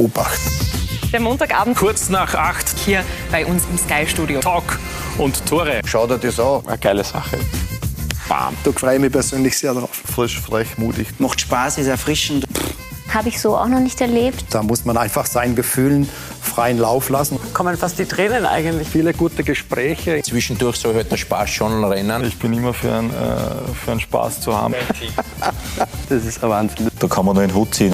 Obacht. Der Montagabend Kurz nach acht. hier bei uns im Sky-Studio. Talk und Tore. Schau dir das an. Eine geile Sache. Bam. Da freue ich mich persönlich sehr drauf. Frisch, frech, mutig. Macht Spaß, ist erfrischend. Habe ich so auch noch nicht erlebt. Da muss man einfach seinen Gefühlen freien Lauf lassen. kommen fast die Tränen eigentlich. Viele gute Gespräche. Zwischendurch soll halt der Spaß schon rennen. Ich bin immer für einen, äh, für einen Spaß zu haben. Das ist ein Wahnsinn. Da kann man nur den Hut ziehen.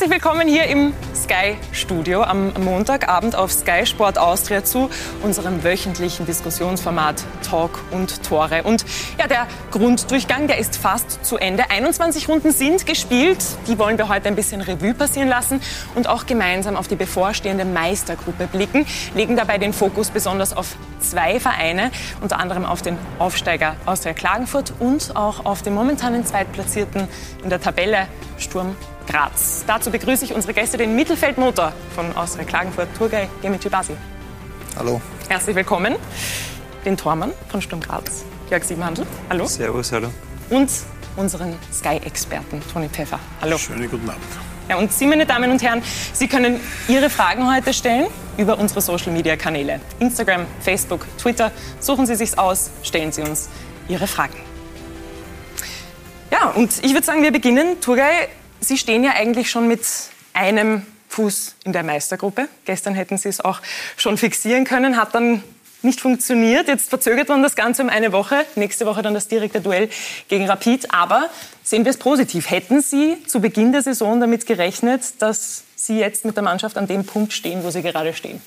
Herzlich willkommen hier im Sky Studio am Montagabend auf Sky Sport Austria zu unserem wöchentlichen Diskussionsformat Talk und Tore. Und ja, der Grunddurchgang, der ist fast zu Ende. 21 Runden sind gespielt. Die wollen wir heute ein bisschen Revue passieren lassen und auch gemeinsam auf die bevorstehende Meistergruppe blicken. Legen dabei den Fokus besonders auf zwei Vereine, unter anderem auf den Aufsteiger Austria Klagenfurt und auch auf den momentanen Zweitplatzierten in der Tabelle Sturm Graz. Dazu begrüße ich unsere Gäste, den Mittelfeldmotor von Austria Klagenfurt, Turgay Gemici Basi. Hallo. Herzlich willkommen. Den Tormann von Sturm Graz, Jörg Siebenhandel. Hallo. Servus, hallo. Und unseren Sky-Experten, Toni Pfeffer. Hallo. Schönen guten Abend. Ja, und Sie, meine Damen und Herren, Sie können Ihre Fragen heute stellen über unsere Social-Media-Kanäle. Instagram, Facebook, Twitter. Suchen Sie sich's aus, stellen Sie uns Ihre Fragen. Ja, und ich würde sagen, wir beginnen. Turgay, Sie stehen ja eigentlich schon mit einem Fuß in der Meistergruppe. Gestern hätten Sie es auch schon fixieren können, hat dann nicht funktioniert. Jetzt verzögert man das Ganze um eine Woche. Nächste Woche dann das direkte Duell gegen Rapid. Aber sehen wir es positiv. Hätten Sie zu Beginn der Saison damit gerechnet, dass Sie jetzt mit der Mannschaft an dem Punkt stehen, wo Sie gerade stehen?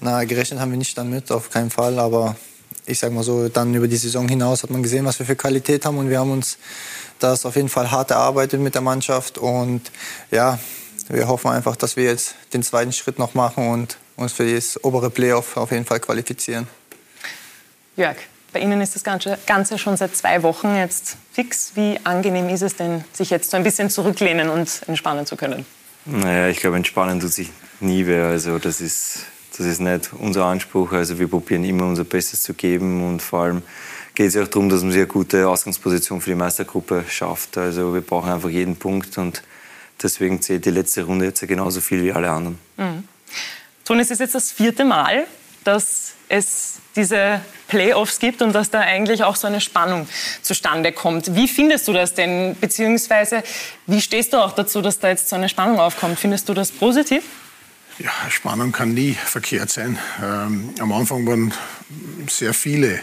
Na, gerechnet haben wir nicht damit, auf keinen Fall. Aber ich sag mal so, dann über die Saison hinaus hat man gesehen, was wir für Qualität haben. Und wir haben uns das auf jeden Fall hart erarbeitet mit der Mannschaft. Und ja, wir hoffen einfach, dass wir jetzt den zweiten Schritt noch machen und uns für das obere Playoff auf jeden Fall qualifizieren. Jörg, bei Ihnen ist das Ganze Ganze schon seit zwei Wochen jetzt fix. Wie angenehm ist es denn, sich jetzt so ein bisschen zurücklehnen und entspannen zu können? Naja, ich glaube, entspannen tut sich nie wer. Also das ist, das ist nicht unser Anspruch. Also wir probieren immer unser Bestes zu geben und vor allem geht es ja auch darum, dass man sich eine gute Ausgangsposition für die Meistergruppe schafft. Also wir brauchen einfach jeden Punkt und deswegen zählt die letzte Runde jetzt genauso viel wie alle anderen. Mhm. Toni, es ist jetzt das vierte Mal, dass es diese Playoffs gibt und dass da eigentlich auch so eine Spannung zustande kommt. Wie findest du das denn? Beziehungsweise, wie stehst du auch dazu, dass da jetzt so eine Spannung aufkommt? Findest du das positiv? Ja, Spannung kann nie verkehrt sein. Ähm, am Anfang waren sehr viele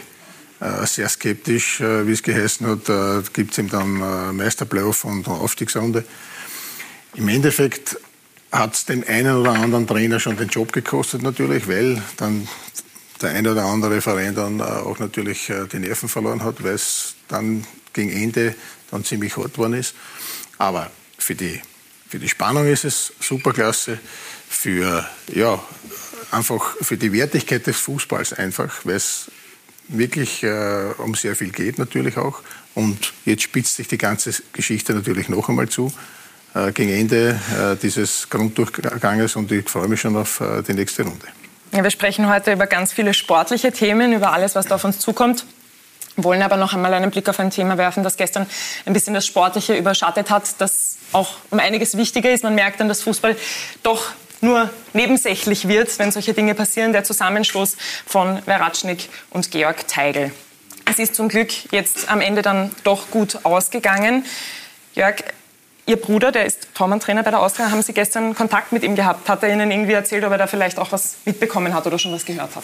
sehr skeptisch, äh, wie es geheißen hat. Äh, Gibt es ihm dann äh, Meisterplayoff und Aufstiegsrunde. Im Endeffekt hat es dem einen oder anderen Trainer schon den Job gekostet natürlich, weil dann der eine oder andere Verein dann äh, auch natürlich äh, die Nerven verloren hat, weil es dann gegen Ende dann ziemlich hart worden ist. Aber für die, für die Spannung ist es superklasse. Für, ja, einfach für die Wertigkeit des Fußballs einfach, weil es wirklich äh, um sehr viel geht natürlich auch. Und jetzt spitzt sich die ganze Geschichte natürlich noch einmal zu äh, gegen Ende äh, dieses Grunddurchganges und ich freue mich schon auf äh, die nächste Runde. Ja, wir sprechen heute über ganz viele sportliche Themen, über alles, was da auf uns zukommt. Wollen aber noch einmal einen Blick auf ein Thema werfen, das gestern ein bisschen das Sportliche überschattet hat, das auch um einiges wichtiger ist. Man merkt dann, dass Fußball doch nur nebensächlich wird, wenn solche Dinge passieren. Der Zusammenstoß von Veratschnik und Georg Teigl. Es ist zum Glück jetzt am Ende dann doch gut ausgegangen. Jörg, Ihr Bruder, der ist Tormann-Trainer bei der Austria, haben Sie gestern Kontakt mit ihm gehabt? Hat er Ihnen irgendwie erzählt, ob er da vielleicht auch was mitbekommen hat oder schon was gehört hat?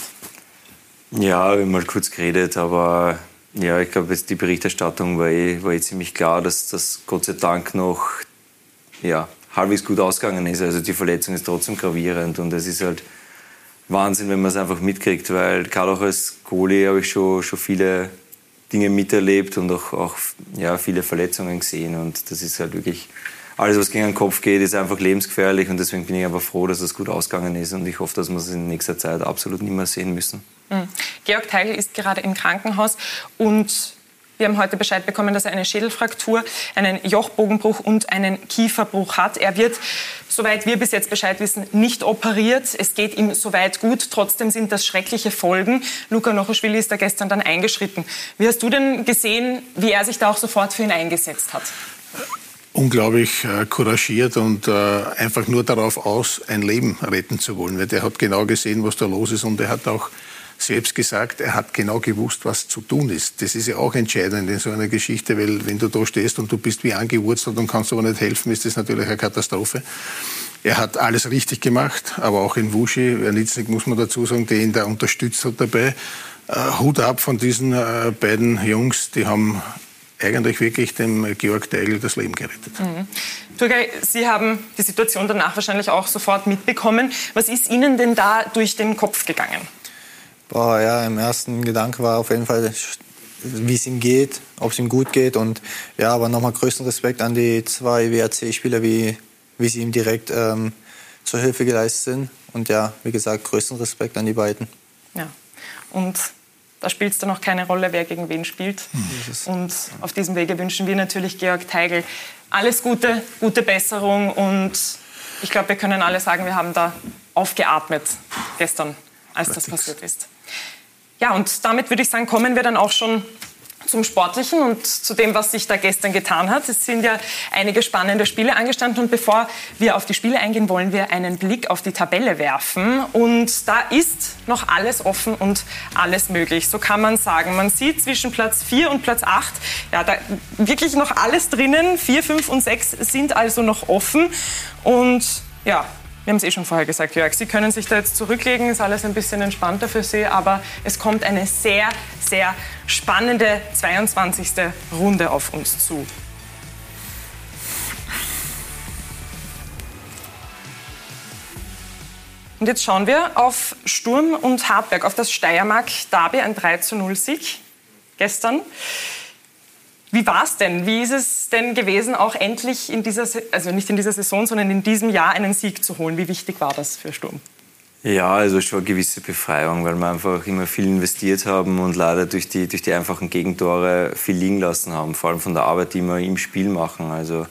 Ja, wir haben mal kurz geredet, aber ja, ich glaube, die Berichterstattung war eh, war eh ziemlich klar, dass das Gott sei Dank noch ja, halbwegs gut ausgegangen ist. Also die Verletzung ist trotzdem gravierend und es ist halt Wahnsinn, wenn man es einfach mitkriegt, weil gerade auch als Goalie habe ich schon, schon viele Dinge miterlebt und auch, auch ja, viele Verletzungen gesehen und das ist halt wirklich alles, was gegen den Kopf geht, ist einfach lebensgefährlich und deswegen bin ich einfach froh, dass es gut ausgegangen ist und ich hoffe, dass wir es in nächster Zeit absolut nicht mehr sehen müssen. Mhm. Georg Teigl ist gerade im Krankenhaus und wir haben heute Bescheid bekommen, dass er eine Schädelfraktur, einen Jochbogenbruch und einen Kieferbruch hat. Er wird soweit wir bis jetzt Bescheid wissen, nicht operiert. Es geht ihm soweit gut. Trotzdem sind das schreckliche Folgen. Luka Nochoschwili ist da gestern dann eingeschritten. Wie hast du denn gesehen, wie er sich da auch sofort für ihn eingesetzt hat? unglaublich äh, couragiert und äh, einfach nur darauf aus, ein Leben retten zu wollen. Weil der hat genau gesehen, was da los ist und er hat auch selbst gesagt, er hat genau gewusst, was zu tun ist. Das ist ja auch entscheidend in so einer Geschichte, weil wenn du da stehst und du bist wie angewurzelt und kannst aber nicht helfen, ist das natürlich eine Katastrophe. Er hat alles richtig gemacht, aber auch in Wuschi, Wernitznik muss man dazu sagen, der ihn da unterstützt hat dabei. Äh, Hut ab von diesen äh, beiden Jungs, die haben eigentlich wirklich dem Georg Teigl das Leben gerettet. Mhm. Turgay, Sie haben die Situation danach wahrscheinlich auch sofort mitbekommen. Was ist Ihnen denn da durch den Kopf gegangen? Boah, ja, im ersten Gedanke war auf jeden Fall, wie es ihm geht, ob es ihm gut geht. Und ja, aber nochmal größten Respekt an die zwei WRC-Spieler, wie, wie sie ihm direkt ähm, zur Hilfe geleistet sind. Und ja, wie gesagt, größten Respekt an die beiden. Ja. Und da spielt es dann auch keine Rolle, wer gegen wen spielt. Mhm. Und auf diesem Wege wünschen wir natürlich Georg Teigl alles Gute, gute Besserung. Und ich glaube, wir können alle sagen, wir haben da aufgeatmet gestern, als das passiert ist. Ja, und damit würde ich sagen, kommen wir dann auch schon zum Sportlichen und zu dem, was sich da gestern getan hat. Es sind ja einige spannende Spiele angestanden und bevor wir auf die Spiele eingehen, wollen wir einen Blick auf die Tabelle werfen. Und da ist noch alles offen und alles möglich. So kann man sagen. Man sieht zwischen Platz 4 und Platz 8, ja, da wirklich noch alles drinnen. 4, 5 und 6 sind also noch offen. Und ja, wir haben es eh schon vorher gesagt, Jörg, Sie können sich da jetzt zurücklegen, ist alles ein bisschen entspannter für Sie, aber es kommt eine sehr, sehr spannende 22. Runde auf uns zu. Und jetzt schauen wir auf Sturm und Hartberg, auf das Steiermark-Derby, ein 3 0 Sieg gestern. Wie war es denn? Wie ist es denn gewesen, auch endlich in dieser, also nicht in dieser Saison, sondern in diesem Jahr einen Sieg zu holen? Wie wichtig war das für Sturm? Ja, also schon eine gewisse Befreiung, weil wir einfach immer viel investiert haben und leider durch die, durch die einfachen Gegentore viel liegen lassen haben, vor allem von der Arbeit, die wir im Spiel machen. Also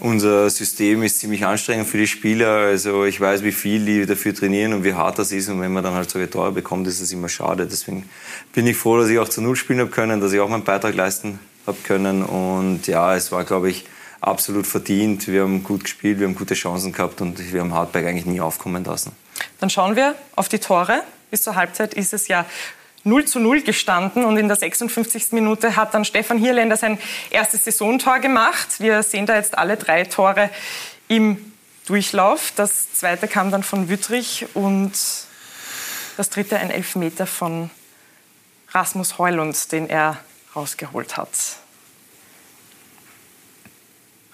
unser System ist ziemlich anstrengend für die Spieler. Also ich weiß, wie viel die dafür trainieren und wie hart das ist. Und wenn man dann halt solche Tore bekommt, ist es immer schade. Deswegen bin ich froh, dass ich auch zu Null spielen habe können, dass ich auch meinen Beitrag leisten habe können. Und ja, es war, glaube ich, absolut verdient. Wir haben gut gespielt, wir haben gute Chancen gehabt und wir haben Hartberg eigentlich nie aufkommen lassen. Dann schauen wir auf die Tore. Bis zur Halbzeit ist es ja 0 zu 0 gestanden und in der 56. Minute hat dann Stefan Hierländer sein erstes Saisontor gemacht. Wir sehen da jetzt alle drei Tore im Durchlauf. Das zweite kam dann von Wüttrich und das dritte ein Elfmeter von Rasmus Heulund, den er rausgeholt hat.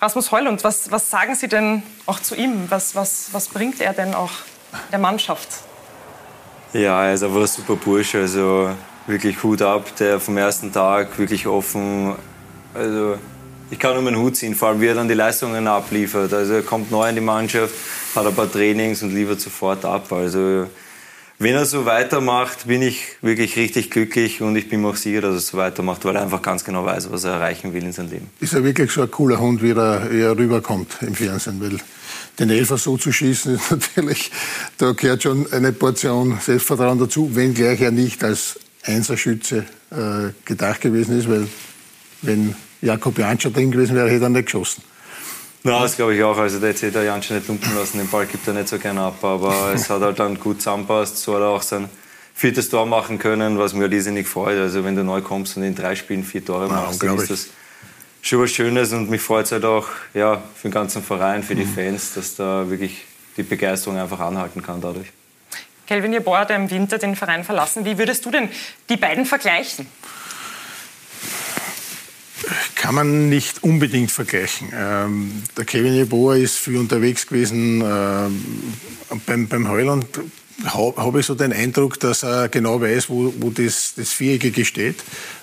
Rasmus Heulund, was, was sagen Sie denn auch zu ihm? Was, was, was bringt er denn auch der Mannschaft? Ja, er ist einfach ein super Bursche. Also wirklich Hut ab, der vom ersten Tag wirklich offen. Also ich kann nur meinen Hut ziehen, vor allem wie er dann die Leistungen abliefert. Also er kommt neu in die Mannschaft, hat ein paar Trainings und liefert sofort ab. Also wenn er so weitermacht, bin ich wirklich richtig glücklich und ich bin mir auch sicher, dass er so weitermacht, weil er einfach ganz genau weiß, was er erreichen will in seinem Leben. Ist er wirklich so ein cooler Hund, wie er, wie er rüberkommt im Fernsehen? Weil den Elfer so zu schießen, ist natürlich, da gehört schon eine Portion Selbstvertrauen dazu, wenngleich er nicht als Einserschütze äh, gedacht gewesen ist, weil wenn Jakob Janscher drin gewesen wäre, hätte er nicht geschossen. Na, das glaube ich auch. Also der hätte der Janscher nicht lumpen lassen. Den Ball gibt er nicht so gerne ab. Aber es hat halt dann gut zusammenpasst. So hat er auch sein viertes Tor machen können, was mir riesig freut. Also wenn du neu kommst und in drei Spielen vier Tore machst, ja, dann ist das schon was Schönes. Und mich freut es halt auch ja, für den ganzen Verein, für die mhm. Fans, dass da wirklich die Begeisterung einfach anhalten kann dadurch. Kelvin Jeboa hat im Winter den Verein verlassen. Wie würdest du denn die beiden vergleichen? Kann man nicht unbedingt vergleichen. Ähm, der Kevin Jeboa ist viel unterwegs gewesen. Ähm, beim, beim Heuland habe hab ich so den Eindruck, dass er genau weiß, wo, wo das, das Viereckige steht.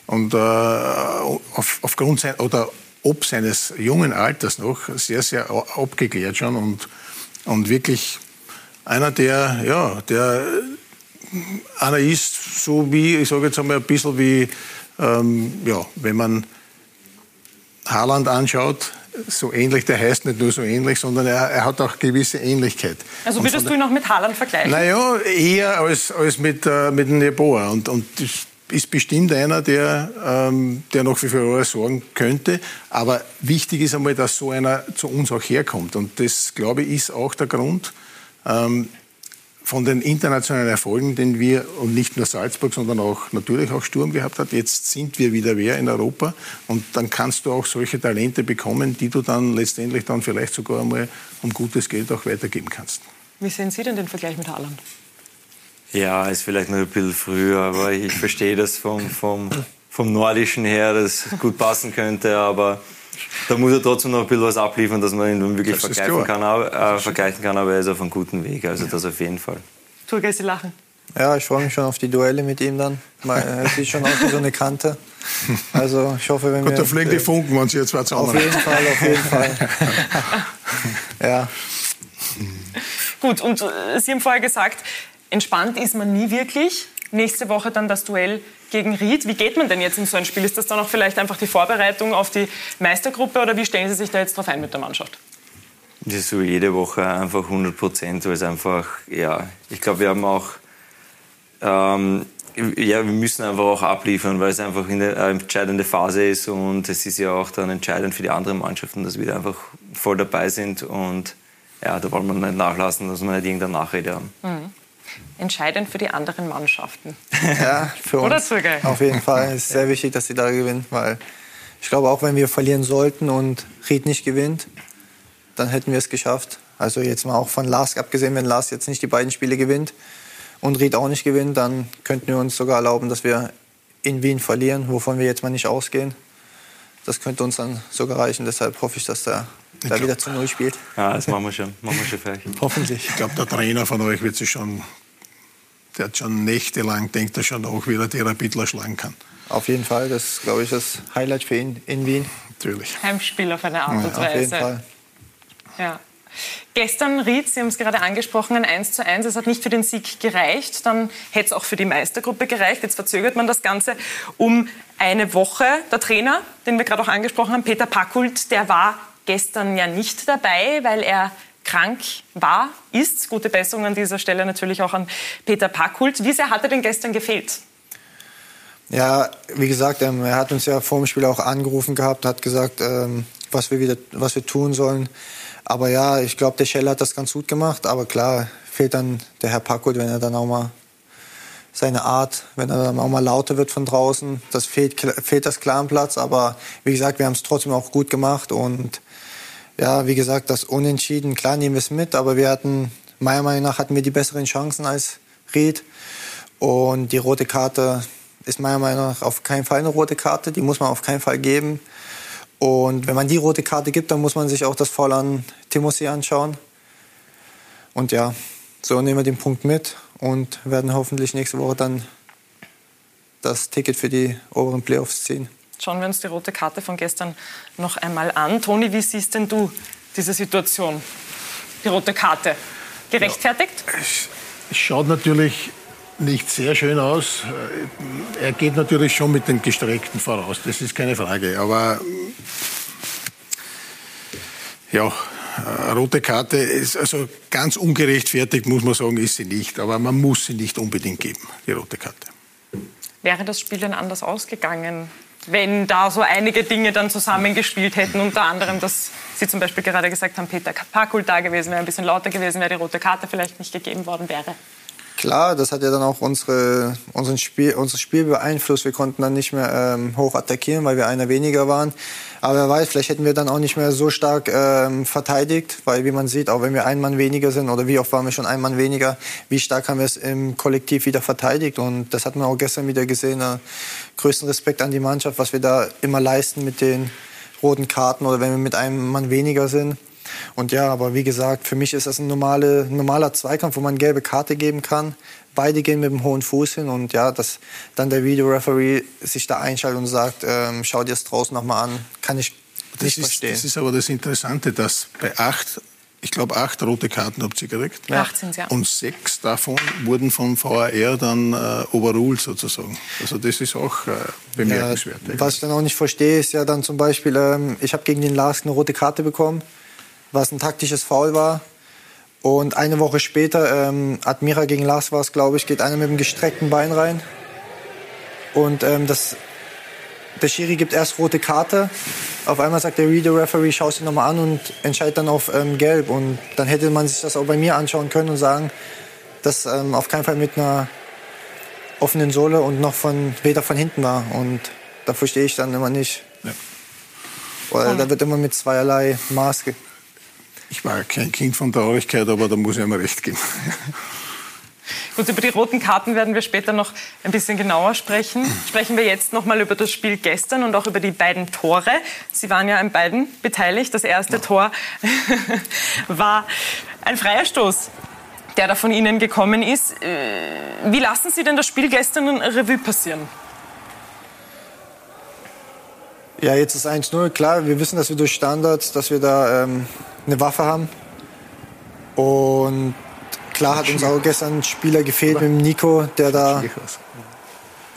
Und äh, auf, aufgrund sein, oder ob seines jungen Alters noch sehr, sehr abgeklärt schon und, und wirklich einer, der, ja, der einer ist, so wie, ich sage jetzt einmal ein bisschen wie, ähm, ja, wenn man Haaland anschaut, so ähnlich, der heißt nicht nur so ähnlich, sondern er, er hat auch gewisse Ähnlichkeit. Also würdest du ihn noch mit Haaland vergleichen? Naja, eher als, als mit, äh, mit dem Jeboa. Und, und das ist bestimmt einer, der, ähm, der noch für Furore sorgen könnte. Aber wichtig ist einmal, dass so einer zu uns auch herkommt. Und das, glaube ich, ist auch der Grund, ähm, von den internationalen Erfolgen, den wir und nicht nur Salzburg, sondern auch natürlich auch Sturm gehabt hat. Jetzt sind wir wieder wer in Europa und dann kannst du auch solche Talente bekommen, die du dann letztendlich dann vielleicht sogar einmal um gutes Geld auch weitergeben kannst. Wie sehen Sie denn den Vergleich mit Haaland? Ja, ist vielleicht noch ein bisschen früher, aber ich verstehe das vom, vom, vom Nordischen her, dass es gut passen könnte, aber da muss er trotzdem noch ein bisschen was abliefern, dass man ihn wirklich vergleichen kann, äh, vergleichen kann, aber er ist auf einem guten Weg, also das auf jeden Fall. Turgay, Sie lachen. Ja, ich freue mich schon auf die Duelle mit ihm dann. Es sieht schon aus wie so eine Kante. Also ich hoffe, wenn Gut, wir... da fliegen die Funken, wenn Sie jetzt zusammen Auf jeden Fall, auf jeden Fall. ja. Gut, und äh, Sie haben vorher gesagt, entspannt ist man nie wirklich. Nächste Woche dann das Duell gegen Ried. Wie geht man denn jetzt in so ein Spiel? Ist das dann auch vielleicht einfach die Vorbereitung auf die Meistergruppe oder wie stellen Sie sich da jetzt drauf ein mit der Mannschaft? Das ist so jede Woche einfach 100 Prozent, weil es einfach, ja, ich glaube, wir haben auch, ähm, ja, wir müssen einfach auch abliefern, weil es einfach eine entscheidende Phase ist und es ist ja auch dann entscheidend für die anderen Mannschaften, dass wir da einfach voll dabei sind und ja, da wollen wir nicht nachlassen, dass wir nicht irgendeine Nachrede haben. Mhm. Entscheidend für die anderen Mannschaften. Ja, für uns. Oder Zürgei? Auf jeden Fall. Es ist sehr wichtig, dass sie da gewinnen, weil ich glaube, auch wenn wir verlieren sollten und Ried nicht gewinnt, dann hätten wir es geschafft. Also jetzt mal auch von Lars abgesehen, wenn Lars jetzt nicht die beiden Spiele gewinnt und Ried auch nicht gewinnt, dann könnten wir uns sogar erlauben, dass wir in Wien verlieren, wovon wir jetzt mal nicht ausgehen. Das könnte uns dann sogar reichen. Deshalb hoffe ich, dass der da wieder zu Null spielt. Ja, das machen wir schon. Machen wir schon vielleicht. Hoffentlich. Ich glaube, der Trainer von euch wird sich schon, der hat schon nächtelang, denkt er schon auch, wie er die Rapidler schlagen kann. Auf jeden Fall. Das ist, glaube ich, das Highlight für ihn in Wien. Natürlich. Heimspiel auf eine Art und Weise. Auf jeden Fall. Ja. Gestern Ried, Sie haben es gerade angesprochen, ein 1 zu 1. Es hat nicht für den Sieg gereicht. Dann hätte es auch für die Meistergruppe gereicht. Jetzt verzögert man das Ganze um eine Woche. Der Trainer, den wir gerade auch angesprochen haben, Peter Packult, der war gestern ja nicht dabei, weil er krank war, ist. Gute Besserung an dieser Stelle natürlich auch an Peter Packult. Wie sehr hat er denn gestern gefehlt? Ja, wie gesagt, ähm, er hat uns ja vor dem Spiel auch angerufen gehabt, hat gesagt, ähm, was wir wieder, was wir tun sollen. Aber ja, ich glaube, der Scheller hat das ganz gut gemacht. Aber klar, fehlt dann der Herr Packult, wenn er dann auch mal seine Art, wenn er dann auch mal lauter wird von draußen. Das fehlt, fehlt das klar Platz. Aber wie gesagt, wir haben es trotzdem auch gut gemacht. Und ja, wie gesagt, das Unentschieden, klar nehmen wir es mit. Aber wir hatten, meiner Meinung nach, hatten wir die besseren Chancen als Ried. Und die rote Karte ist meiner Meinung nach auf keinen Fall eine rote Karte. Die muss man auf keinen Fall geben. Und wenn man die rote Karte gibt, dann muss man sich auch das Foul an Timothy anschauen. Und ja, so nehmen wir den Punkt mit und werden hoffentlich nächste Woche dann das Ticket für die oberen Playoffs ziehen. Schauen wir uns die rote Karte von gestern noch einmal an. Toni, wie siehst denn du diese Situation? Die rote Karte. Gerechtfertigt? Ja, es schaut natürlich nicht sehr schön aus. Er geht natürlich schon mit den Gestreckten voraus, das ist keine Frage. Aber ja, rote Karte ist also ganz ungerechtfertigt, muss man sagen, ist sie nicht. Aber man muss sie nicht unbedingt geben, die rote Karte. Wäre das Spiel denn anders ausgegangen, wenn da so einige Dinge dann zusammengespielt hätten, unter anderem, dass Sie zum Beispiel gerade gesagt haben, Peter Pakul da gewesen wäre, ein bisschen lauter gewesen wäre, die rote Karte vielleicht nicht gegeben worden wäre? Klar, das hat ja dann auch unsere, unseren Spiel, unser Spiel beeinflusst. Wir konnten dann nicht mehr ähm, hoch attackieren, weil wir einer weniger waren. Aber wer weiß, vielleicht hätten wir dann auch nicht mehr so stark ähm, verteidigt, weil wie man sieht, auch wenn wir ein Mann weniger sind oder wie oft waren wir schon ein Mann weniger, wie stark haben wir es im Kollektiv wieder verteidigt. Und das hat man auch gestern wieder gesehen. Äh, größten Respekt an die Mannschaft, was wir da immer leisten mit den roten Karten oder wenn wir mit einem Mann weniger sind. Und ja, aber wie gesagt, für mich ist das ein normale, normaler Zweikampf, wo man gelbe Karte geben kann. Beide gehen mit dem hohen Fuß hin und ja, dass dann der Videoreferee sich da einschaltet und sagt, ähm, schau dir das draußen nochmal an, kann ich nicht das ist, verstehen. Das ist aber das Interessante, dass bei acht ich glaube, acht rote Karten habt ihr gekriegt. Ja. Acht sind's, ja. Und sechs davon wurden von VAR dann äh, overruled sozusagen. Also das ist auch äh, bemerkenswert. Ja, was ich dann auch nicht verstehe, ist ja dann zum Beispiel, ähm, ich habe gegen den Lars eine rote Karte bekommen, was ein taktisches Foul war. Und eine Woche später, ähm, Admira gegen Lars war es, glaube ich, geht einer mit dem gestreckten Bein rein. Und ähm, das der Schiri gibt erst rote Karte. Auf einmal sagt der Reader Referee, schau sie nochmal an und entscheidet dann auf ähm, Gelb. Und dann hätte man sich das auch bei mir anschauen können und sagen, dass ähm, auf keinen Fall mit einer offenen Sohle und noch von weder von hinten war. Und da verstehe ich dann immer nicht. Ja. Weil da wird immer mit zweierlei Maß. Ich war kein Kind von Traurigkeit, aber da muss ich einmal recht geben. Gut, über die roten Karten werden wir später noch ein bisschen genauer sprechen. Sprechen wir jetzt noch mal über das Spiel gestern und auch über die beiden Tore. Sie waren ja an beiden beteiligt. Das erste ja. Tor war ein freier Stoß, der da von Ihnen gekommen ist. Äh, wie lassen Sie denn das Spiel gestern in Revue passieren? Ja, jetzt ist 1-0. Klar, wir wissen, dass wir durch Standards, dass wir da ähm, eine Waffe haben. Und Klar hat uns auch gestern ein Spieler gefehlt mit dem Nico, der da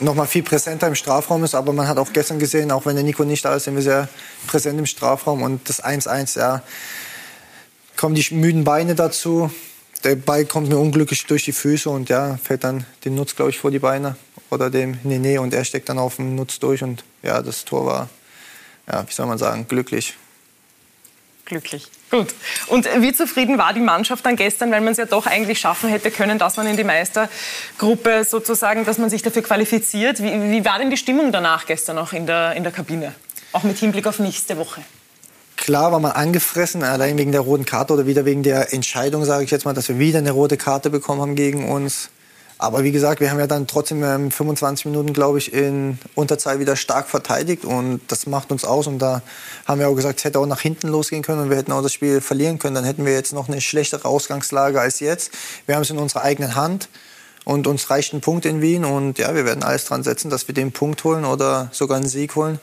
noch mal viel präsenter im Strafraum ist. Aber man hat auch gestern gesehen, auch wenn der Nico nicht da ist, sind wir sehr präsent im Strafraum. Und das 1-1, ja, kommen die müden Beine dazu. Der Ball kommt mir unglücklich durch die Füße und ja, fällt dann dem Nutz, glaube ich, vor die Beine. Oder dem Nene und er steckt dann auf dem Nutz durch. Und ja, das Tor war, ja, wie soll man sagen, glücklich. Glücklich. Gut. Und wie zufrieden war die Mannschaft dann gestern, weil man es ja doch eigentlich schaffen hätte können, dass man in die Meistergruppe sozusagen, dass man sich dafür qualifiziert? Wie, wie war denn die Stimmung danach gestern auch in der, in der Kabine? Auch mit Hinblick auf nächste Woche. Klar war man angefressen, allein wegen der roten Karte oder wieder wegen der Entscheidung, sage ich jetzt mal, dass wir wieder eine rote Karte bekommen haben gegen uns. Aber wie gesagt, wir haben ja dann trotzdem 25 Minuten, glaube ich, in Unterzahl wieder stark verteidigt und das macht uns aus. Und da haben wir auch gesagt, es hätte auch nach hinten losgehen können und wir hätten auch das Spiel verlieren können. Dann hätten wir jetzt noch eine schlechtere Ausgangslage als jetzt. Wir haben es in unserer eigenen Hand und uns reicht ein Punkt in Wien und ja, wir werden alles dran setzen, dass wir den Punkt holen oder sogar einen Sieg holen.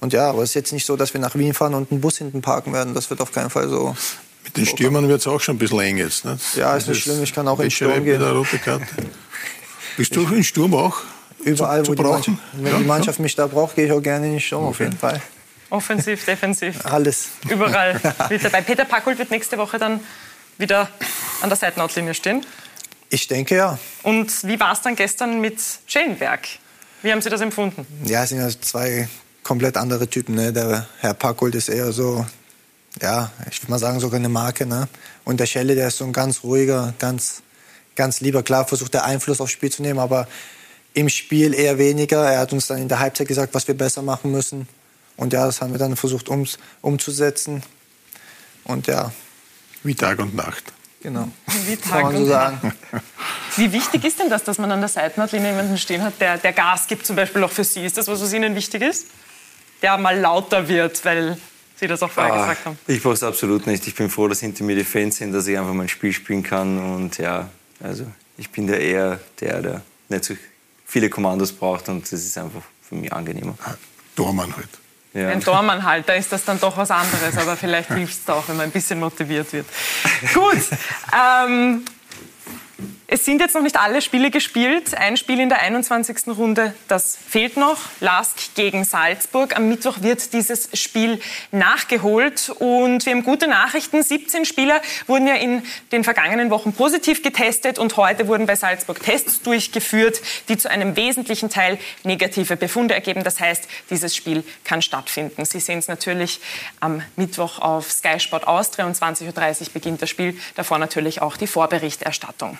Und ja, aber es ist jetzt nicht so, dass wir nach Wien fahren und einen Bus hinten parken werden. Das wird auf keinen Fall so mit den Stürmern wird es auch schon ein bisschen eng jetzt. Ne? Ja, ist nicht schlimm. Ich kann auch in Sturm gehen. rote Karte. Bist du in Sturm auch? Überall, wo die Mannschaft, wenn ja, die Mannschaft mich da braucht, gehe ich auch gerne in den Sturm, okay. auf jeden Fall. Offensiv, defensiv. Alles. Überall mit dabei. Peter Packold wird nächste Woche dann wieder an der Seitenautlinie stehen. Ich denke ja. Und wie war es dann gestern mit Schellenberg? Wie haben Sie das empfunden? Ja, es sind ja zwei komplett andere Typen. Ne? Der Herr Packold ist eher so, ja, ich würde mal sagen, sogar eine Marke. Ne? Und der Schelle, der ist so ein ganz ruhiger, ganz ganz lieber. Klar versucht er Einfluss aufs Spiel zu nehmen, aber im Spiel eher weniger. Er hat uns dann in der Halbzeit gesagt, was wir besser machen müssen. Und ja, das haben wir dann versucht um, umzusetzen. Und ja. Wie Tag und Nacht. Genau. Wie Tag Kann man so sagen. Wie wichtig ist denn das, dass man an der Seitenlinie jemanden stehen hat, der, der Gas gibt, zum Beispiel auch für Sie? Ist das was, was Ihnen wichtig ist? Der mal lauter wird, weil Sie das auch vorher ah, gesagt haben. Ich brauche es absolut nicht. Ich bin froh, dass hinter mir die Fans sind, dass ich einfach mein Spiel spielen kann. Und ja, also ich bin da eher der, der nicht so viele Kommandos braucht und das ist einfach für mich angenehmer. Dormann halt. Ja. Ein Dormann halt, da ist das dann doch was anderes, aber vielleicht hilft es auch, wenn man ein bisschen motiviert wird. Gut, ähm, es sind jetzt noch nicht alle Spiele gespielt. Ein Spiel in der 21. Runde, das fehlt noch. Lask gegen Salzburg. Am Mittwoch wird dieses Spiel nachgeholt. Und wir haben gute Nachrichten. 17 Spieler wurden ja in den vergangenen Wochen positiv getestet. Und heute wurden bei Salzburg Tests durchgeführt, die zu einem wesentlichen Teil negative Befunde ergeben. Das heißt, dieses Spiel kann stattfinden. Sie sehen es natürlich am Mittwoch auf Sky Sport Austria. Um 20.30 Uhr beginnt das Spiel. Davor natürlich auch die Vorberichterstattung.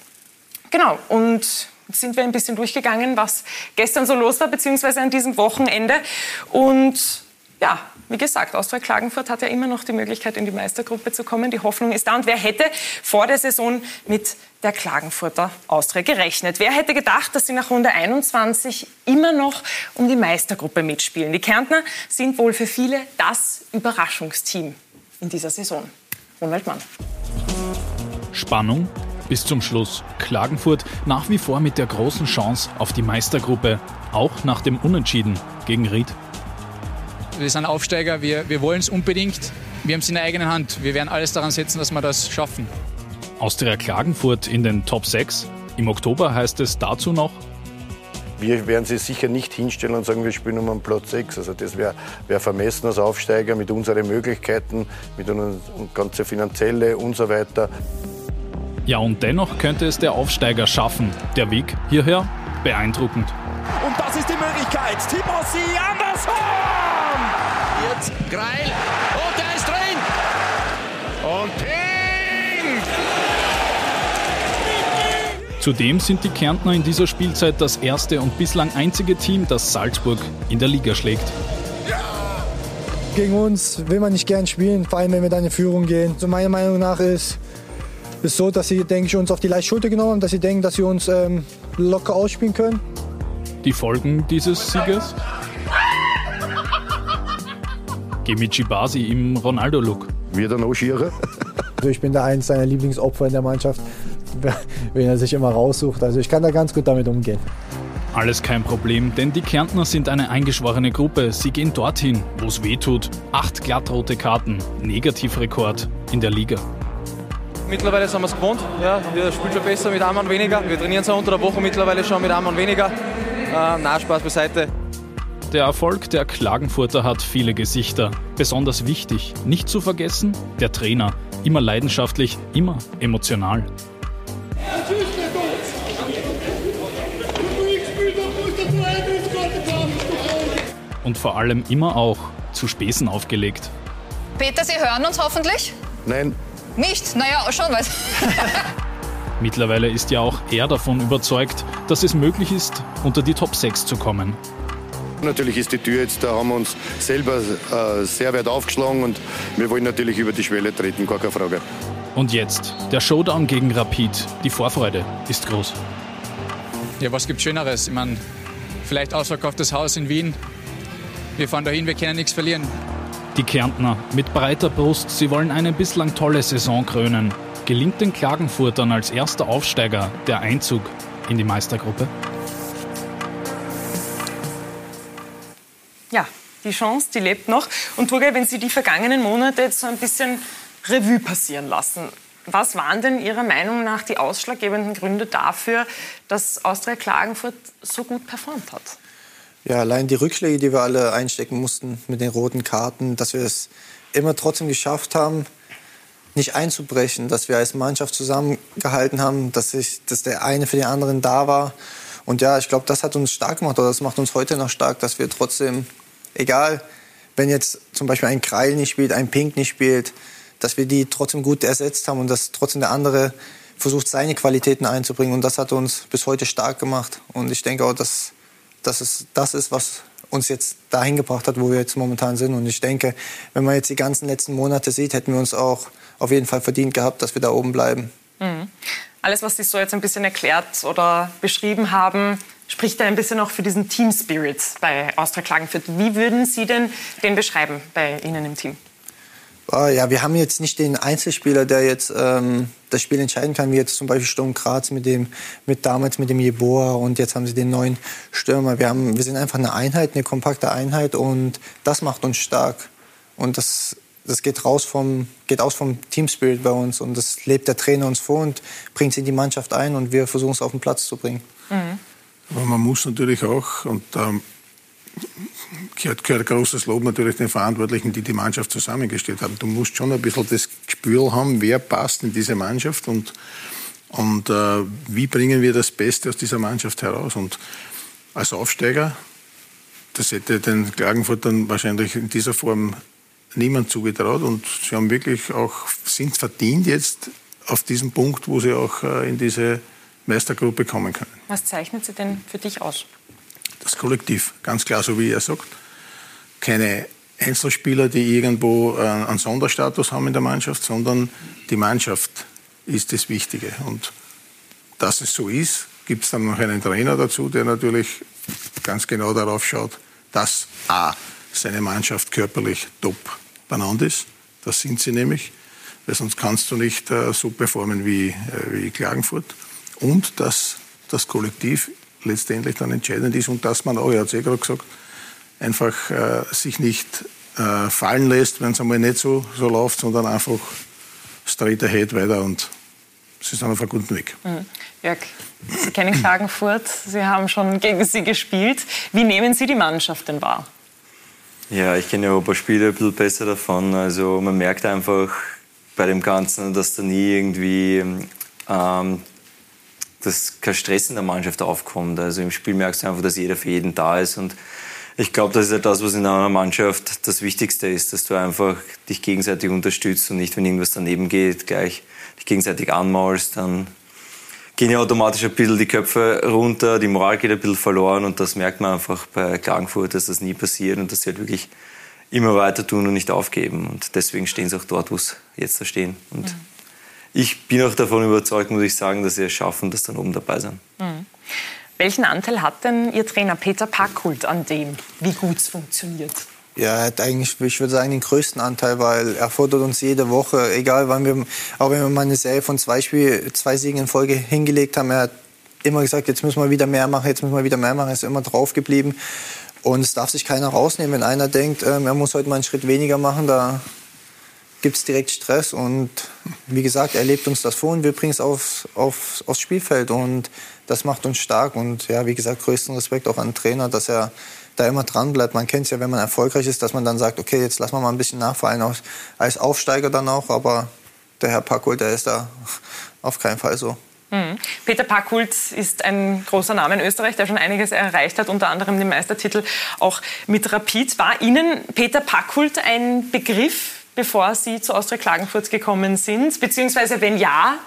Genau, und sind wir ein bisschen durchgegangen, was gestern so los war, beziehungsweise an diesem Wochenende. Und ja, wie gesagt, Austria Klagenfurt hat ja immer noch die Möglichkeit, in die Meistergruppe zu kommen. Die Hoffnung ist da. Und wer hätte vor der Saison mit der Klagenfurter Austria gerechnet? Wer hätte gedacht, dass sie nach Runde 21 immer noch um die Meistergruppe mitspielen? Die Kärntner sind wohl für viele das Überraschungsteam in dieser Saison. Ronald Mann. Spannung, bis zum Schluss Klagenfurt nach wie vor mit der großen Chance auf die Meistergruppe, auch nach dem Unentschieden gegen Ried. Wir sind Aufsteiger, wir, wir wollen es unbedingt. wir haben es in der eigenen Hand. Wir werden alles daran setzen, dass wir das schaffen. Austria Klagenfurt in den Top 6. Im Oktober heißt es dazu noch, wir werden sie sicher nicht hinstellen und sagen, wir spielen um Platz 6. Also das wäre wär vermessen als Aufsteiger mit unseren Möglichkeiten, mit unserem ganzen finanzielle und so weiter. Ja, und dennoch könnte es der Aufsteiger schaffen. Der Weg hierher beeindruckend. Und das ist die Möglichkeit. Timothy Andersson! Jetzt Greil. Und der ist drin! Und Ping! Zudem sind die Kärntner in dieser Spielzeit das erste und bislang einzige Team, das Salzburg in der Liga schlägt. Gegen uns will man nicht gern spielen, vor allem wenn wir dann in Führung gehen. So meiner Meinung nach ist es so, dass sie, denke ich, uns auf die leichte Schulter genommen haben, dass sie denken, dass sie uns ähm, locker ausspielen können. Die Folgen dieses Sieges? Gemichi Basi im Ronaldo-Look. Wir dann auch schiere. Also ich bin da eins seiner Lieblingsopfer in der Mannschaft, wenn er sich immer raussucht. Also ich kann da ganz gut damit umgehen. Alles kein Problem, denn die Kärntner sind eine eingeschworene Gruppe. Sie gehen dorthin, wo es weh tut. Acht glattrote Karten, Negativrekord in der Liga. Mittlerweile sind wir es gewohnt. Ja, wir spielen schon besser mit einem Mann weniger. Wir trainieren zwar unter der Woche mittlerweile schon mit einem Mann weniger. Äh, na, Spaß beiseite. Der Erfolg der Klagenfurter hat viele Gesichter. Besonders wichtig, nicht zu vergessen, der Trainer. Immer leidenschaftlich, immer emotional. Und vor allem immer auch zu Späßen aufgelegt. Peter, Sie hören uns hoffentlich? Nein. Nicht? Naja, schon was. Mittlerweile ist ja auch er davon überzeugt, dass es möglich ist, unter die Top 6 zu kommen. Natürlich ist die Tür jetzt, da haben wir uns selber äh, sehr weit aufgeschlagen und wir wollen natürlich über die Schwelle treten, gar keine Frage. Und jetzt der Showdown gegen Rapid. Die Vorfreude ist groß. Ja, was gibt Schöneres? Ich meine, vielleicht ausverkauftes Haus in Wien. Wir fahren dahin, wir können nichts verlieren. Die Kärntner mit breiter Brust, sie wollen eine bislang tolle Saison krönen. Gelingt den Klagenfurtern als erster Aufsteiger der Einzug in die Meistergruppe? Ja, die Chance, die lebt noch. Und Turgay, wenn Sie die vergangenen Monate jetzt so ein bisschen Revue passieren lassen, was waren denn Ihrer Meinung nach die ausschlaggebenden Gründe dafür, dass Austria Klagenfurt so gut performt hat? Ja, allein die Rückschläge, die wir alle einstecken mussten mit den roten Karten, dass wir es immer trotzdem geschafft haben, nicht einzubrechen, dass wir als Mannschaft zusammengehalten haben, dass, ich, dass der eine für den anderen da war. Und ja, ich glaube, das hat uns stark gemacht oder das macht uns heute noch stark, dass wir trotzdem, egal, wenn jetzt zum Beispiel ein Kreil nicht spielt, ein Pink nicht spielt, dass wir die trotzdem gut ersetzt haben und dass trotzdem der andere versucht, seine Qualitäten einzubringen. Und das hat uns bis heute stark gemacht. Und ich denke auch, dass dass es das ist, was uns jetzt dahin gebracht hat, wo wir jetzt momentan sind. Und ich denke, wenn man jetzt die ganzen letzten Monate sieht, hätten wir uns auch auf jeden Fall verdient gehabt, dass wir da oben bleiben. Mhm. Alles, was Sie so jetzt ein bisschen erklärt oder beschrieben haben, spricht da ein bisschen auch für diesen Team Spirit bei Austria Klagenfurt. Wie würden Sie denn den beschreiben bei Ihnen im Team? Ah, ja, wir haben jetzt nicht den Einzelspieler, der jetzt ähm, das Spiel entscheiden kann, wie jetzt zum Beispiel Sturm Graz mit dem, mit damals mit dem Jeboa und jetzt haben sie den neuen Stürmer. Wir haben, wir sind einfach eine Einheit, eine kompakte Einheit und das macht uns stark. Und das, das geht raus vom, geht aus vom Teamspirit bei uns und das lebt der Trainer uns vor und bringt es in die Mannschaft ein und wir versuchen es auf den Platz zu bringen. Mhm. Aber man muss natürlich auch, und ähm, gehört, gehört großes Lob natürlich den Verantwortlichen, die die Mannschaft zusammengestellt haben. Du musst schon ein bisschen das Gespür haben, wer passt in diese Mannschaft und, und äh, wie bringen wir das Beste aus dieser Mannschaft heraus. Und als Aufsteiger, das hätte den Klagenfurtern wahrscheinlich in dieser Form niemand zugetraut und sie haben wirklich auch, sind verdient jetzt auf diesem Punkt, wo sie auch äh, in diese Meistergruppe kommen können. Was zeichnet sie denn für dich aus? Das Kollektiv, ganz klar, so wie er sagt. Keine Einzelspieler, die irgendwo äh, einen Sonderstatus haben in der Mannschaft, sondern die Mannschaft ist das Wichtige. Und dass es so ist, gibt es dann noch einen Trainer dazu, der natürlich ganz genau darauf schaut, dass A, seine Mannschaft körperlich top benannt ist. Das sind sie nämlich, weil sonst kannst du nicht äh, so performen wie, äh, wie Klagenfurt. Und dass das Kollektiv letztendlich dann entscheidend ist und dass man auch, er hat es eh gerade gesagt, einfach äh, sich nicht äh, fallen lässt, wenn es einmal nicht so, so läuft, sondern einfach straight ahead weiter und sie sind auf einem guten Weg. Mhm. Jörg, Sie kennen Klagenfurt, Sie haben schon gegen sie gespielt. Wie nehmen Sie die Mannschaft denn wahr? Ja, ich kenne ja ein paar Spiele ein bisschen besser davon. Also man merkt einfach bei dem Ganzen, dass da nie irgendwie ähm, dass kein Stress in der Mannschaft aufkommt. Also im Spiel merkst du einfach, dass jeder für jeden da ist und ich glaube, das ist ja das, was in einer Mannschaft das Wichtigste ist, dass du einfach dich gegenseitig unterstützt und nicht, wenn irgendwas daneben geht, gleich dich gegenseitig anmaulst, dann gehen ja automatisch ein bisschen die Köpfe runter, die Moral geht ein bisschen verloren und das merkt man einfach bei Klagenfurt, dass das nie passiert und dass sie halt wirklich immer weiter tun und nicht aufgeben und deswegen stehen sie auch dort, wo sie jetzt da stehen. Und mhm. Ich bin auch davon überzeugt, muss ich sagen, dass sie es schaffen, dass dann oben dabei sind. Mhm. Welchen Anteil hat denn Ihr Trainer Peter Packhult an dem, wie gut es funktioniert? Ja, er hat eigentlich, ich würde sagen, den größten Anteil, weil er fordert uns jede Woche, egal wann wir, auch wenn wir mal eine Serie von zwei, Spiel, zwei Siegen in Folge hingelegt haben, er hat immer gesagt, jetzt müssen wir wieder mehr machen, jetzt müssen wir wieder mehr machen, er ist immer drauf geblieben. Und es darf sich keiner rausnehmen, wenn einer denkt, ähm, er muss heute mal einen Schritt weniger machen, da gibt es direkt Stress. Und wie gesagt, er lebt uns das vor und wir bringen es aufs, aufs, aufs Spielfeld. Und das macht uns stark. Und ja, wie gesagt, größten Respekt auch an den Trainer, dass er da immer dran bleibt. Man kennt es ja, wenn man erfolgreich ist, dass man dann sagt, okay, jetzt lassen wir mal ein bisschen nachfallen, als Aufsteiger dann auch. Aber der Herr Packold, der ist da auf keinen Fall so. Mhm. Peter Packhult ist ein großer Name in Österreich, der schon einiges erreicht hat, unter anderem den Meistertitel auch mit Rapid. War Ihnen Peter Packhult ein Begriff, bevor Sie zu Austria Klagenfurt gekommen sind? Beziehungsweise wenn ja,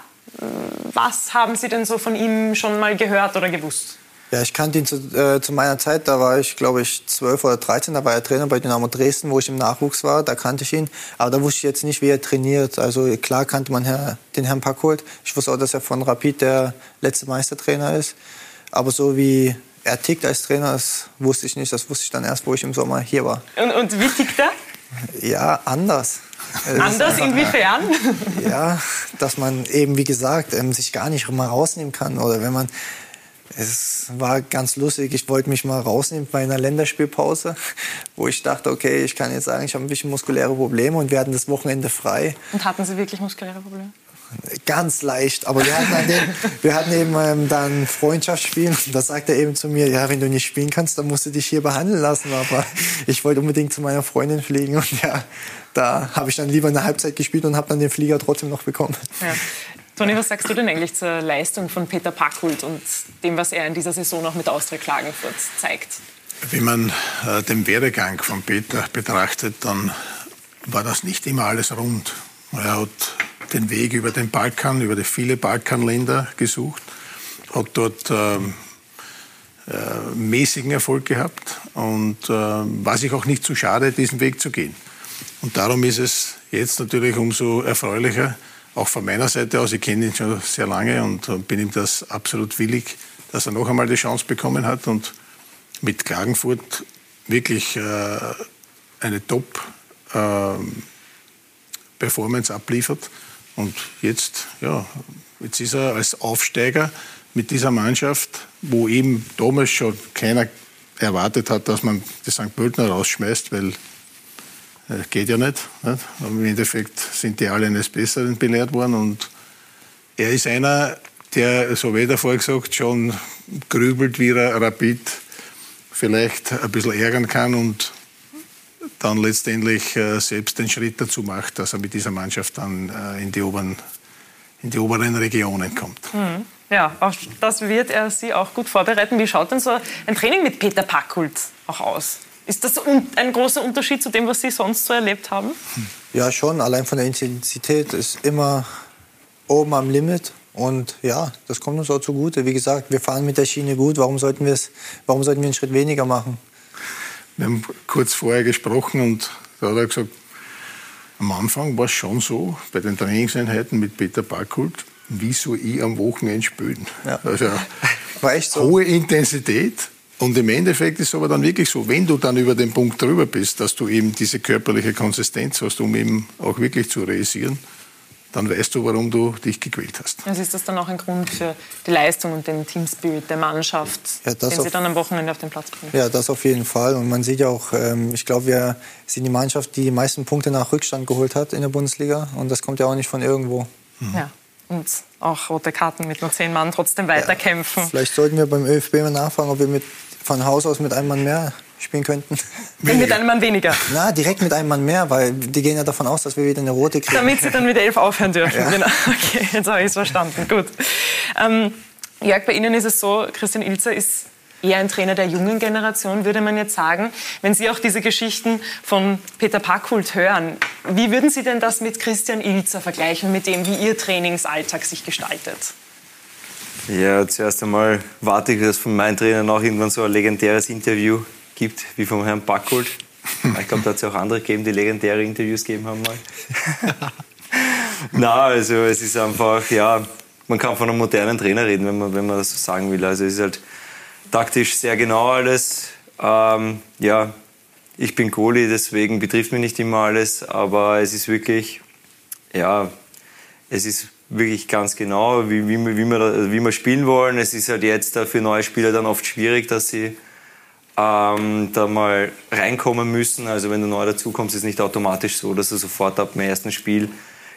was haben Sie denn so von ihm schon mal gehört oder gewusst? Ja, ich kannte ihn zu, äh, zu meiner Zeit, da war ich, glaube ich, 12 oder 13, da war er Trainer bei Dynamo Dresden, wo ich im Nachwuchs war, da kannte ich ihn. Aber da wusste ich jetzt nicht, wie er trainiert. Also klar kannte man Herr, den Herrn Packholt. Ich wusste auch, dass er von Rapid der letzte Meistertrainer ist. Aber so wie er tickt als Trainer, das wusste ich nicht. Das wusste ich dann erst, wo ich im Sommer hier war. Und, und wie tickt er? Ja, anders. Anders inwiefern? Ja, dass man eben, wie gesagt, ähm, sich gar nicht mal rausnehmen kann. Oder wenn man es war ganz lustig. Ich wollte mich mal rausnehmen bei einer Länderspielpause, wo ich dachte, okay, ich kann jetzt sagen, ich habe ein bisschen muskuläre Probleme und wir hatten das Wochenende frei. Und hatten Sie wirklich muskuläre Probleme? Ganz leicht, aber wir hatten, dem, wir hatten eben ähm, dann Freundschaftsspielen. Da sagt er eben zu mir, ja, wenn du nicht spielen kannst, dann musst du dich hier behandeln lassen. Aber ich wollte unbedingt zu meiner Freundin fliegen und ja, da habe ich dann lieber eine Halbzeit gespielt und habe dann den Flieger trotzdem noch bekommen. Ja. Toni, was sagst du denn eigentlich zur Leistung von Peter Packhult und dem, was er in dieser Saison auch mit Austria Klagenfurt zeigt? Wenn man äh, den Werdegang von Peter betrachtet, dann war das nicht immer alles rund. Er hat den Weg über den Balkan, über die viele Balkanländer gesucht, hat dort ähm, äh, mäßigen Erfolg gehabt und äh, war sich auch nicht zu schade, diesen Weg zu gehen. Und darum ist es jetzt natürlich umso erfreulicher, auch von meiner Seite aus, ich kenne ihn schon sehr lange und bin ihm das absolut willig, dass er noch einmal die Chance bekommen hat und mit Klagenfurt wirklich äh, eine Top-Performance ähm, abliefert. Und jetzt, ja, jetzt ist er als Aufsteiger mit dieser Mannschaft, wo eben damals schon keiner erwartet hat, dass man die St. Pöltener rausschmeißt, weil äh, geht ja nicht, nicht. Im Endeffekt sind die alle eines Besseren belehrt worden und er ist einer, der, so wie vorher gesagt, schon grübelt, wie er Rapid vielleicht ein bisschen ärgern kann und dann letztendlich äh, selbst den Schritt dazu macht, dass er mit dieser Mannschaft dann äh, in, die oberen, in die oberen Regionen kommt. Mhm. Ja, auch das wird er Sie auch gut vorbereiten. Wie schaut denn so ein Training mit Peter Packult auch aus? Ist das ein großer Unterschied zu dem, was Sie sonst so erlebt haben? Ja, schon. Allein von der Intensität ist immer oben am Limit. Und ja, das kommt uns auch zugute. Wie gesagt, wir fahren mit der Schiene gut. Warum sollten, warum sollten wir einen Schritt weniger machen? Wir haben kurz vorher gesprochen und da hat er gesagt, am Anfang war es schon so, bei den Trainingseinheiten mit Peter Barkult, wie soll ich am Wochenende spielen? Ja. Also, war echt so. Hohe Intensität, und im Endeffekt ist es aber dann wirklich so, wenn du dann über den Punkt drüber bist, dass du eben diese körperliche Konsistenz hast, um eben auch wirklich zu realisieren, dann weißt du, warum du dich gequält hast. Also ist das dann auch ein Grund für die Leistung und den Teamspirit der Mannschaft, Ja, den Sie auf- dann am Wochenende auf den Platz bringen? Ja, das auf jeden Fall. Und man sieht ja auch, ähm, ich glaube, wir sind die Mannschaft, die die meisten Punkte nach Rückstand geholt hat in der Bundesliga. Und das kommt ja auch nicht von irgendwo. Ja. Und auch rote Karten mit nur zehn Mann trotzdem weiterkämpfen. Vielleicht sollten wir beim ÖFB mal nachfragen, ob wir mit, von Haus aus mit einem Mann mehr spielen könnten. Mit einem Mann weniger. Na, direkt mit einem Mann mehr, weil die gehen ja davon aus, dass wir wieder eine rote kriegen. Damit Sie dann mit elf aufhören dürfen. Ja. Genau. Okay, jetzt habe ich es verstanden. Gut. Ähm, Jörg, bei Ihnen ist es so, Christian Ilzer ist eher ein Trainer der jungen Generation, würde man jetzt sagen. Wenn Sie auch diese Geschichten von Peter Packhult hören, wie würden Sie denn das mit Christian Ilzer vergleichen, mit dem, wie Ihr Trainingsalltag sich gestaltet? Ja, zuerst einmal warte ich, dass von meinen Trainern auch irgendwann so ein legendäres Interview gibt, wie vom Herrn Backholt. Ich glaube, da hat es auch andere gegeben, die legendäre Interviews gegeben haben mal. Na, also es ist einfach, ja, man kann von einem modernen Trainer reden, wenn man, wenn man das so sagen will. Also es ist halt taktisch sehr genau alles. Ähm, ja, ich bin Goalie, deswegen betrifft mich nicht immer alles, aber es ist wirklich, ja, es ist wirklich ganz genau, wie, wie, wie, wir, wie wir spielen wollen. Es ist halt jetzt für neue Spieler dann oft schwierig, dass sie ähm, da mal reinkommen müssen. Also wenn du neu dazukommst, ist es nicht automatisch so, dass du sofort ab dem ersten Spiel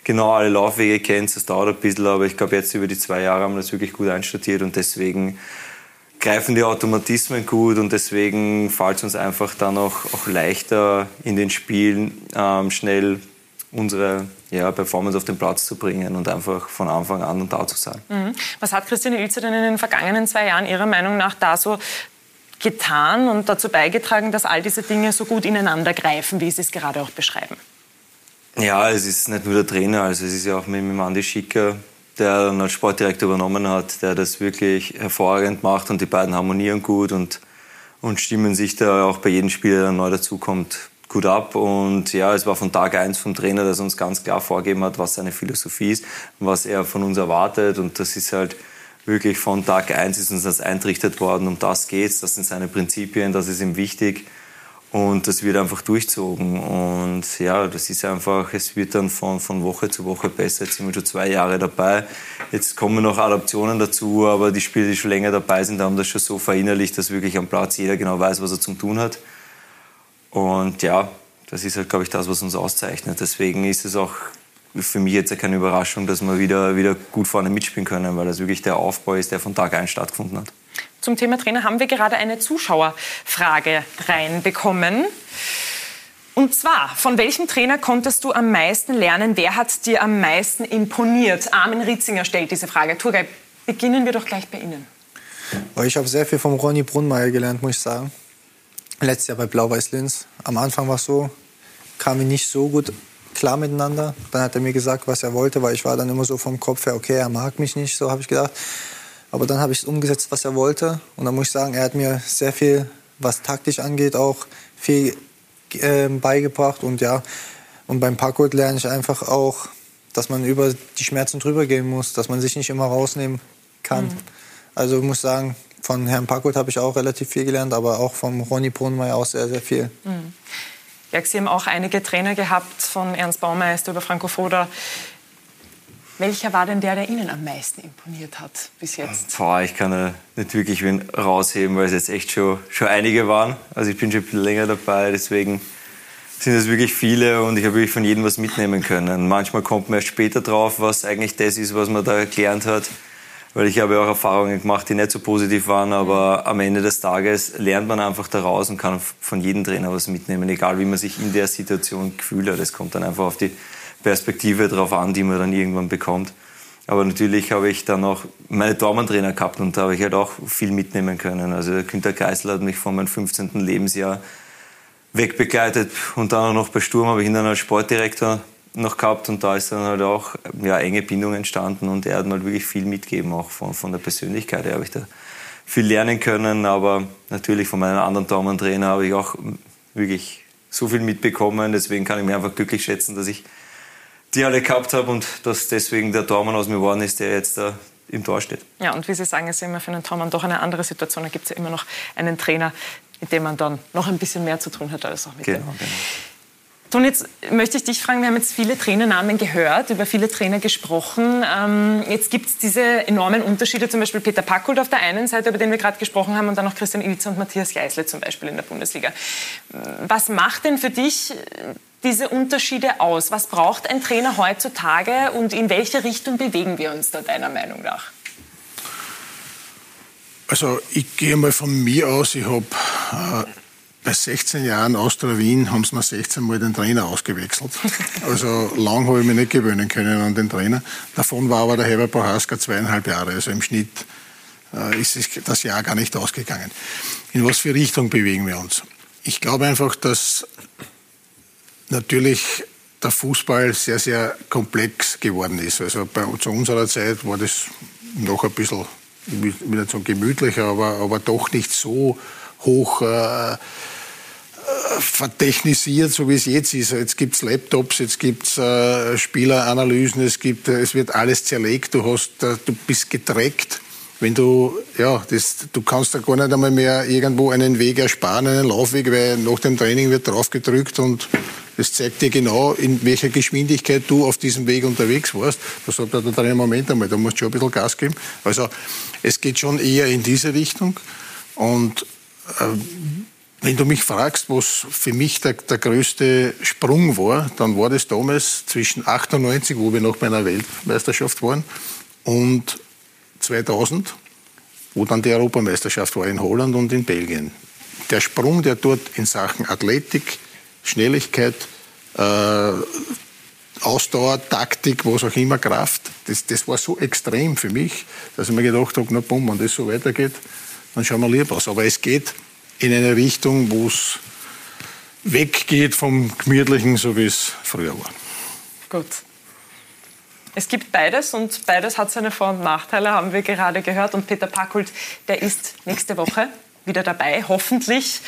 genau alle Laufwege kennst. Das dauert ein bisschen, aber ich glaube, jetzt über die zwei Jahre haben wir das wirklich gut einstudiert und deswegen greifen die Automatismen gut und deswegen fällt es uns einfach dann auch, auch leichter in den Spielen ähm, schnell unsere ja, Performance auf den Platz zu bringen und einfach von Anfang an da zu sein. Mhm. Was hat Christian Ilzer denn in den vergangenen zwei Jahren Ihrer Meinung nach da so getan und dazu beigetragen, dass all diese Dinge so gut ineinander greifen, wie Sie es gerade auch beschreiben? Ja, es ist nicht nur der Trainer, also es ist ja auch mit, dem Andi Schicker, der dann als Sportdirektor übernommen hat, der das wirklich hervorragend macht und die beiden harmonieren gut und, und stimmen sich da auch bei jedem Spieler, der neu dazukommt, gut ab. Und ja, es war von Tag eins vom Trainer, dass uns ganz klar vorgegeben hat, was seine Philosophie ist, was er von uns erwartet. Und das ist halt wirklich von Tag eins ist uns das eintrichtert worden, um das geht's, das sind seine Prinzipien, das ist ihm wichtig. Und das wird einfach durchzogen. Und ja, das ist einfach, es wird dann von, von Woche zu Woche besser. Jetzt sind wir schon zwei Jahre dabei. Jetzt kommen noch Adaptionen dazu, aber die Spieler, die schon länger dabei sind, haben das schon so verinnerlicht, dass wirklich am Platz jeder genau weiß, was er zum tun hat. Und ja, das ist halt, glaube ich, das, was uns auszeichnet. Deswegen ist es auch für mich jetzt keine Überraschung, dass wir wieder, wieder gut vorne mitspielen können, weil das wirklich der Aufbau ist, der von Tag eins stattgefunden hat. Zum Thema Trainer haben wir gerade eine Zuschauerfrage reinbekommen. Und zwar, von welchem Trainer konntest du am meisten lernen? Wer hat dir am meisten imponiert? Armin Ritzinger stellt diese Frage. Turgay, beginnen wir doch gleich bei Ihnen. Ich habe sehr viel vom Ronny Brunnmeier gelernt, muss ich sagen. Letztes Jahr bei Blau-Weiß Linz. Am Anfang war es so, kamen wir nicht so gut klar miteinander. Dann hat er mir gesagt, was er wollte, weil ich war dann immer so vom Kopf her, okay, er mag mich nicht, so habe ich gedacht. Aber dann habe ich es umgesetzt, was er wollte. Und dann muss ich sagen, er hat mir sehr viel, was taktisch angeht, auch viel äh, beigebracht. Und ja, und beim Parkour lerne ich einfach auch, dass man über die Schmerzen drüber gehen muss, dass man sich nicht immer rausnehmen kann. Mhm. Also ich muss sagen, von Herrn Packut habe ich auch relativ viel gelernt, aber auch vom Ronny Brunmeier auch sehr, sehr viel. Mhm. Jörg, Sie haben auch einige Trainer gehabt, von Ernst Baumeister über Franco Foda. Welcher war denn der, der Ihnen am meisten imponiert hat bis jetzt? Boah, ich kann äh, nicht wirklich wen rausheben, weil es jetzt echt schon, schon einige waren. Also ich bin schon ein bisschen länger dabei, deswegen sind es wirklich viele und ich habe wirklich von jedem was mitnehmen können. Manchmal kommt man erst später drauf, was eigentlich das ist, was man da gelernt hat. Weil ich habe auch Erfahrungen gemacht, die nicht so positiv waren, aber am Ende des Tages lernt man einfach daraus und kann von jedem Trainer was mitnehmen, egal wie man sich in der Situation gefühlt hat. Es kommt dann einfach auf die Perspektive drauf an, die man dann irgendwann bekommt. Aber natürlich habe ich dann auch meine Tormann-Trainer gehabt und da habe ich halt auch viel mitnehmen können. Also der Günter Geisler hat mich von meinem 15. Lebensjahr wegbegleitet und dann auch noch bei Sturm habe ich ihn dann als Sportdirektor noch gehabt und da ist dann halt auch ja, enge Bindung entstanden und er hat mal wirklich viel mitgegeben, auch von, von der Persönlichkeit her habe ich da viel lernen können, aber natürlich von meinen anderen Tormann-Trainer habe ich auch wirklich so viel mitbekommen, deswegen kann ich mich einfach glücklich schätzen, dass ich die alle gehabt habe und dass deswegen der Tormann aus mir geworden ist, der jetzt da im Tor steht. Ja, und wie Sie sagen, ist immer für einen Tormann doch eine andere Situation. Da gibt es ja immer noch einen Trainer, mit dem man dann noch ein bisschen mehr zu tun hat als auch mit Genau, dem genau. Toni, jetzt möchte ich dich fragen, wir haben jetzt viele Trainernamen gehört, über viele Trainer gesprochen. Ähm, jetzt gibt es diese enormen Unterschiede, zum Beispiel Peter Packold auf der einen Seite, über den wir gerade gesprochen haben, und dann noch Christian Ilitz und Matthias Geisle zum Beispiel in der Bundesliga. Was macht denn für dich diese Unterschiede aus? Was braucht ein Trainer heutzutage und in welche Richtung bewegen wir uns da deiner Meinung nach? Also ich gehe mal von mir aus, ich habe äh, bei 16 Jahren Austria Wien haben sie mir 16 Mal den Trainer ausgewechselt. Also lang habe ich mich nicht gewöhnen können an den Trainer. Davon war aber der Herbert Bohaska zweieinhalb Jahre. Also im Schnitt äh, ist das Jahr gar nicht ausgegangen. In was für Richtung bewegen wir uns? Ich glaube einfach, dass natürlich der Fußball sehr, sehr komplex geworden ist. Also bei, zu unserer Zeit war das noch ein bisschen, ich will nicht sagen gemütlicher, aber, aber doch nicht so hoch äh, vertechnisiert, so wie es jetzt ist. Jetzt gibt es Laptops, jetzt gibt es äh, Spieleranalysen, es, gibt, äh, es wird alles zerlegt, du, hast, äh, du bist getrackt. Wenn du, ja, das, du kannst da gar nicht einmal mehr irgendwo einen Weg ersparen, einen Laufweg, weil nach dem Training wird drauf gedrückt und das zeigt dir genau, in welcher Geschwindigkeit du auf diesem Weg unterwegs warst. Da sagt der Trainer, Moment einmal, da musst du schon ein bisschen Gas geben. Also es geht schon eher in diese Richtung. Und äh, wenn du mich fragst, was für mich der, der, größte Sprung war, dann war das damals zwischen 98, wo wir noch bei einer Weltmeisterschaft waren, und 2000, wo dann die Europameisterschaft war in Holland und in Belgien. Der Sprung, der dort in Sachen Athletik, Schnelligkeit, äh, Ausdauer, Taktik, was auch immer, Kraft, das, das war so extrem für mich, dass ich mir gedacht habe, na bumm, wenn das so weitergeht, dann schauen wir lieber aus. Aber es geht in eine Richtung, wo es weggeht vom Gemütlichen, so wie es früher war. Gut. Es gibt beides und beides hat seine Vor- und Nachteile, haben wir gerade gehört. Und Peter Packult, der ist nächste Woche wieder dabei, hoffentlich.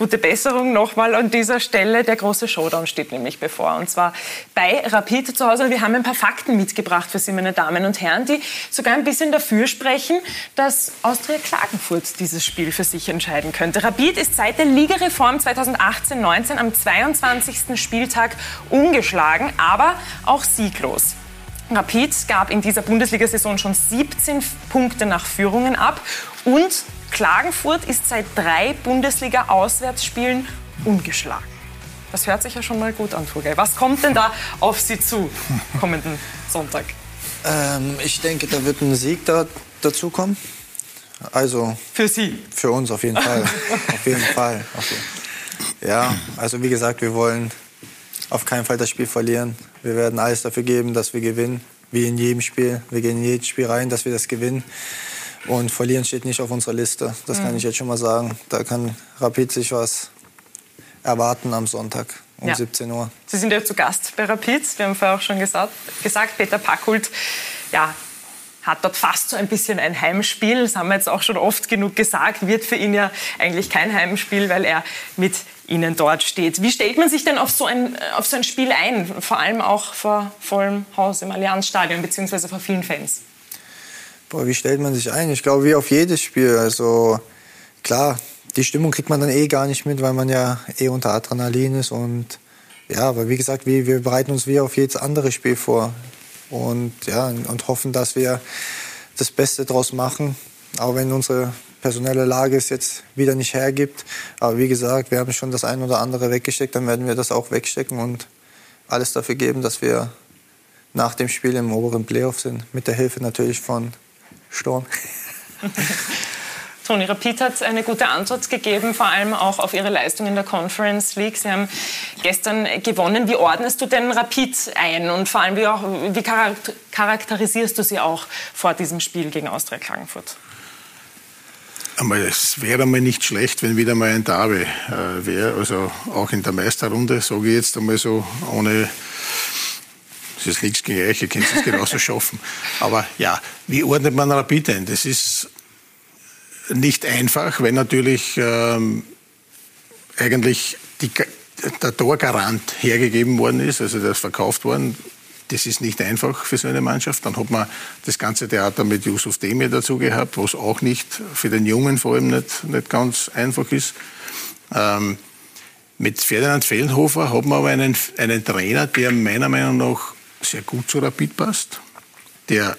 Gute Besserung nochmal an dieser Stelle. Der große Showdown steht nämlich bevor. Und zwar bei Rapid zu Hause. Wir haben ein paar Fakten mitgebracht für Sie, meine Damen und Herren, die sogar ein bisschen dafür sprechen, dass Austria Klagenfurt dieses Spiel für sich entscheiden könnte. Rapid ist seit der Ligareform 2018-19 am 22. Spieltag ungeschlagen, aber auch sieglos. Rapid gab in dieser Bundesliga-Saison schon 17 Punkte nach Führungen ab und Klagenfurt ist seit drei Bundesliga-Auswärtsspielen ungeschlagen. Das hört sich ja schon mal gut an, Vogel. Was kommt denn da auf Sie zu kommenden Sonntag? Ähm, ich denke, da wird ein Sieg da, dazu kommen. Also für Sie? Für uns auf jeden Fall. auf jeden Fall. Okay. Ja, also wie gesagt, wir wollen auf keinen Fall das Spiel verlieren. Wir werden alles dafür geben, dass wir gewinnen. Wie in jedem Spiel. Wir gehen in jedes Spiel rein, dass wir das gewinnen. Und verlieren steht nicht auf unserer Liste. Das mhm. kann ich jetzt schon mal sagen. Da kann Rapid sich was erwarten am Sonntag um ja. 17 Uhr. Sie sind ja zu Gast bei Rapid. Wir haben vorher auch schon gesagt, gesagt Peter Packhult ja, hat dort fast so ein bisschen ein Heimspiel. Das haben wir jetzt auch schon oft genug gesagt. Wird für ihn ja eigentlich kein Heimspiel, weil er mit Ihnen dort steht. Wie stellt man sich denn auf so ein, auf so ein Spiel ein? Vor allem auch vor vollem Haus im Allianzstadion, beziehungsweise vor vielen Fans. Boah, wie stellt man sich ein? Ich glaube, wie auf jedes Spiel. Also klar, die Stimmung kriegt man dann eh gar nicht mit, weil man ja eh unter Adrenalin ist. Und ja, aber wie gesagt, wir, wir bereiten uns wie auf jedes andere Spiel vor. Und ja, und hoffen, dass wir das Beste draus machen. Auch wenn unsere personelle Lage es jetzt wieder nicht hergibt. Aber wie gesagt, wir haben schon das ein oder andere weggesteckt, dann werden wir das auch wegstecken und alles dafür geben, dass wir nach dem Spiel im oberen Playoff sind. Mit der Hilfe natürlich von Sturm. Toni Rapid hat eine gute Antwort gegeben, vor allem auch auf ihre Leistung in der Conference League. Sie haben gestern gewonnen. Wie ordnest du denn Rapid ein und vor allem wie, auch, wie charakterisierst du sie auch vor diesem Spiel gegen Austria Klagenfurt? es wäre einmal nicht schlecht, wenn wieder mal ein Derby äh, wäre, also auch in der Meisterrunde, sage ich jetzt einmal so, ohne das ist nichts gegen euch, ihr könnt es genauso schaffen. Aber ja, wie ordnet man Rapid ein? Das ist nicht einfach, weil natürlich ähm, eigentlich die, der Torgarant hergegeben worden ist, also ist verkauft worden. Das ist nicht einfach für so eine Mannschaft. Dann hat man das ganze Theater mit Yusuf Demir dazu gehabt, was auch nicht für den Jungen vor allem nicht, nicht ganz einfach ist. Ähm, Mit Ferdinand Fellenhofer haben wir aber einen, einen Trainer, der meiner Meinung nach sehr gut zu Rapid passt, der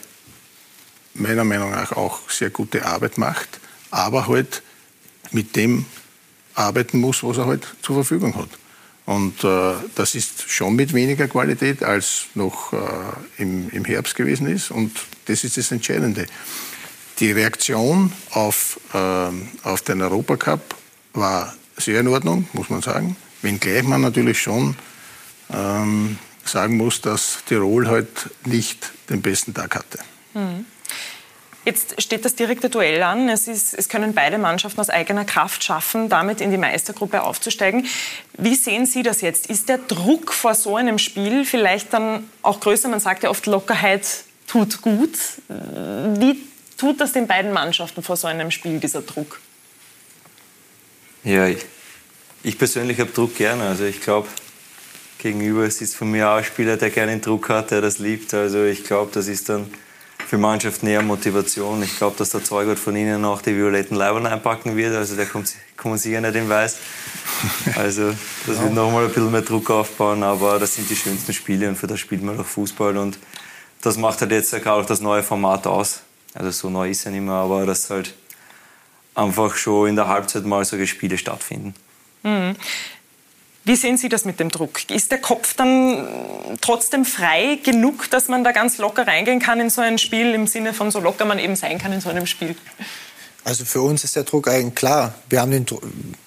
meiner Meinung nach auch sehr gute Arbeit macht, aber halt mit dem arbeiten muss, was er halt zur Verfügung hat. Und äh, das ist schon mit weniger Qualität, als noch äh, im, im Herbst gewesen ist. Und das ist das Entscheidende. Die Reaktion auf, äh, auf den Europacup war sehr in Ordnung, muss man sagen. Wenngleich man natürlich schon ähm, sagen muss, dass Tirol halt nicht den besten Tag hatte. Mhm. Jetzt steht das direkte Duell an. Es, ist, es, können beide Mannschaften aus eigener Kraft schaffen, damit in die Meistergruppe aufzusteigen. Wie sehen Sie das jetzt? Ist der Druck vor so einem Spiel vielleicht dann auch größer? Man sagt ja oft, Lockerheit tut gut. Wie tut das den beiden Mannschaften vor so einem Spiel, dieser Druck? Ja, ich, ich persönlich habe Druck gerne. Also ich glaube, gegenüber sitzt von mir auch ein Spieler, der gerne den Druck hat, der das liebt. Also ich glaube, das ist dann für Mannschaft näher Motivation. Ich glaube, dass der Zeugert von Ihnen auch die violetten Leibern einpacken wird. Also der kommt, kommt sicher nicht in Weiß. Also das wird nochmal ein bisschen mehr Druck aufbauen. Aber das sind die schönsten Spiele und für das spielt man doch Fußball. Und das macht halt jetzt gerade auch das neue Format aus. Also so neu ist ja nicht mehr, aber dass halt einfach schon in der Halbzeit mal solche Spiele stattfinden. Mhm. Wie sehen Sie das mit dem Druck? Ist der Kopf dann trotzdem frei genug, dass man da ganz locker reingehen kann in so ein Spiel, im Sinne von so locker man eben sein kann in so einem Spiel? Also für uns ist der Druck eigentlich klar. Wir haben den,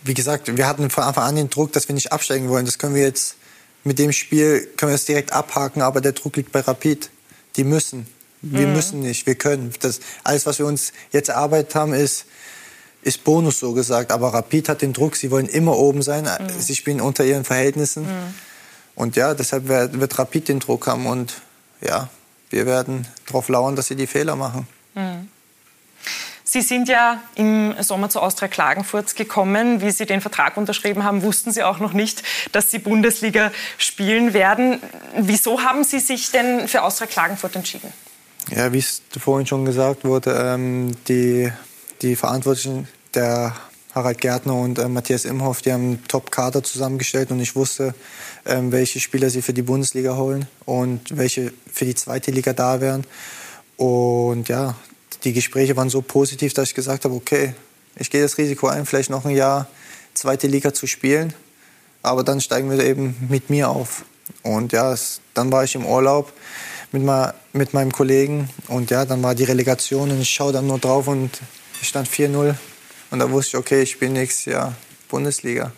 wie gesagt, wir hatten von Anfang an den Druck, dass wir nicht absteigen wollen. Das können wir jetzt mit dem Spiel können wir das direkt abhaken, aber der Druck liegt bei Rapid. Die müssen. Wir mhm. müssen nicht, wir können. Das, alles, was wir uns jetzt erarbeitet haben, ist, ist Bonus so gesagt. Aber Rapid hat den Druck, sie wollen immer oben sein. Mhm. Sie spielen unter ihren Verhältnissen. Mhm. Und ja, deshalb wird, wird Rapid den Druck haben. Und ja, wir werden darauf lauern, dass sie die Fehler machen. Mhm. Sie sind ja im Sommer zu Austria Klagenfurt gekommen. Wie Sie den Vertrag unterschrieben haben, wussten Sie auch noch nicht, dass Sie Bundesliga spielen werden. Wieso haben Sie sich denn für Austria Klagenfurt entschieden? Ja, wie es vorhin schon gesagt wurde, ähm, die die Verantwortlichen, der Harald Gärtner und äh, Matthias Imhoff, die haben einen Top-Kader zusammengestellt und ich wusste, ähm, welche Spieler sie für die Bundesliga holen und welche für die zweite Liga da wären. Und ja, die Gespräche waren so positiv, dass ich gesagt habe, okay, ich gehe das Risiko ein, vielleicht noch ein Jahr zweite Liga zu spielen, aber dann steigen wir eben mit mir auf. Und ja, es, dann war ich im Urlaub mit, ma, mit meinem Kollegen und ja, dann war die Relegation und ich schaue dann nur drauf und stand 4-0 und da wusste ich, okay, ich spiele nächstes Jahr Bundesliga.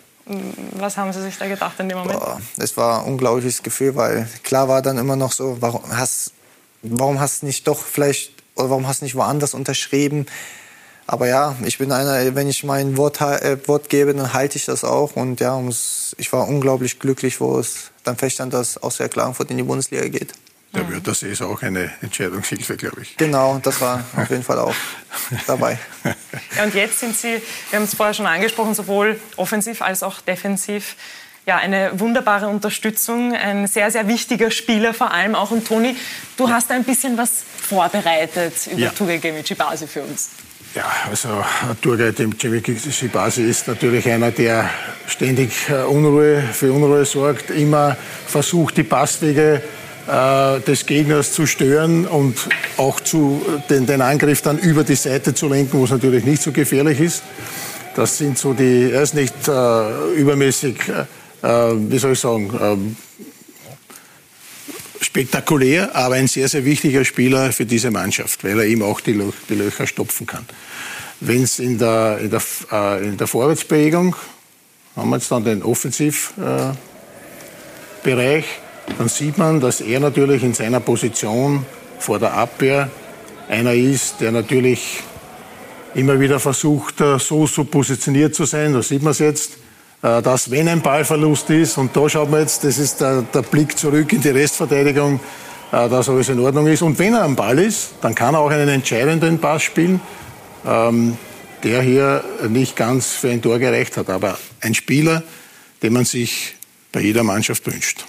Was haben Sie sich da gedacht in dem Moment? Boah, es war ein unglaubliches Gefühl, weil klar war dann immer noch so, warum hast, warum hast nicht doch vielleicht, oder warum hast nicht woanders unterschrieben? Aber ja, ich bin einer, wenn ich mein Wort, äh, Wort gebe, dann halte ich das auch. Und ja, ich war unglaublich glücklich, wo es dann feststand, dass Austria Klagenfurt in die Bundesliga geht. Der mhm. das ist auch eine Entscheidungshilfe, glaube ich. Genau, das war auf jeden Fall auch dabei. Ja, und jetzt sind Sie, wir haben es vorher schon angesprochen, sowohl offensiv als auch defensiv ja, eine wunderbare Unterstützung, ein sehr, sehr wichtiger Spieler vor allem auch. Und Toni, du hast ein bisschen was vorbereitet über ja. Tugay Gemici-Basi für uns. Ja, also Turgay Cemicibasi ist natürlich einer, der ständig äh, Unruhe, für Unruhe sorgt, immer versucht, die Passwege äh, des Gegners zu stören und auch zu, den, den Angriff dann über die Seite zu lenken, wo es natürlich nicht so gefährlich ist. Das sind so die, er ist nicht äh, übermäßig, äh, wie soll ich sagen, ähm, spektakulär, aber ein sehr, sehr wichtiger Spieler für diese Mannschaft, weil er ihm auch die, Lö die Löcher stopfen kann. Wenn es in der, in, der, äh, in der Vorwärtsbewegung, haben wir jetzt dann den Offensivbereich, äh, dann sieht man, dass er natürlich in seiner Position vor der Abwehr einer ist, der natürlich immer wieder versucht, äh, so, so positioniert zu sein. Da sieht man es jetzt, äh, dass wenn ein Ballverlust ist, und da schaut man jetzt, das ist der, der Blick zurück in die Restverteidigung, äh, dass alles in Ordnung ist. Und wenn er am Ball ist, dann kann er auch einen entscheidenden Pass spielen, ähm, der hier nicht ganz für ein Tor gereicht hat. Aber ein Spieler, den man sich bei jeder Mannschaft wünscht.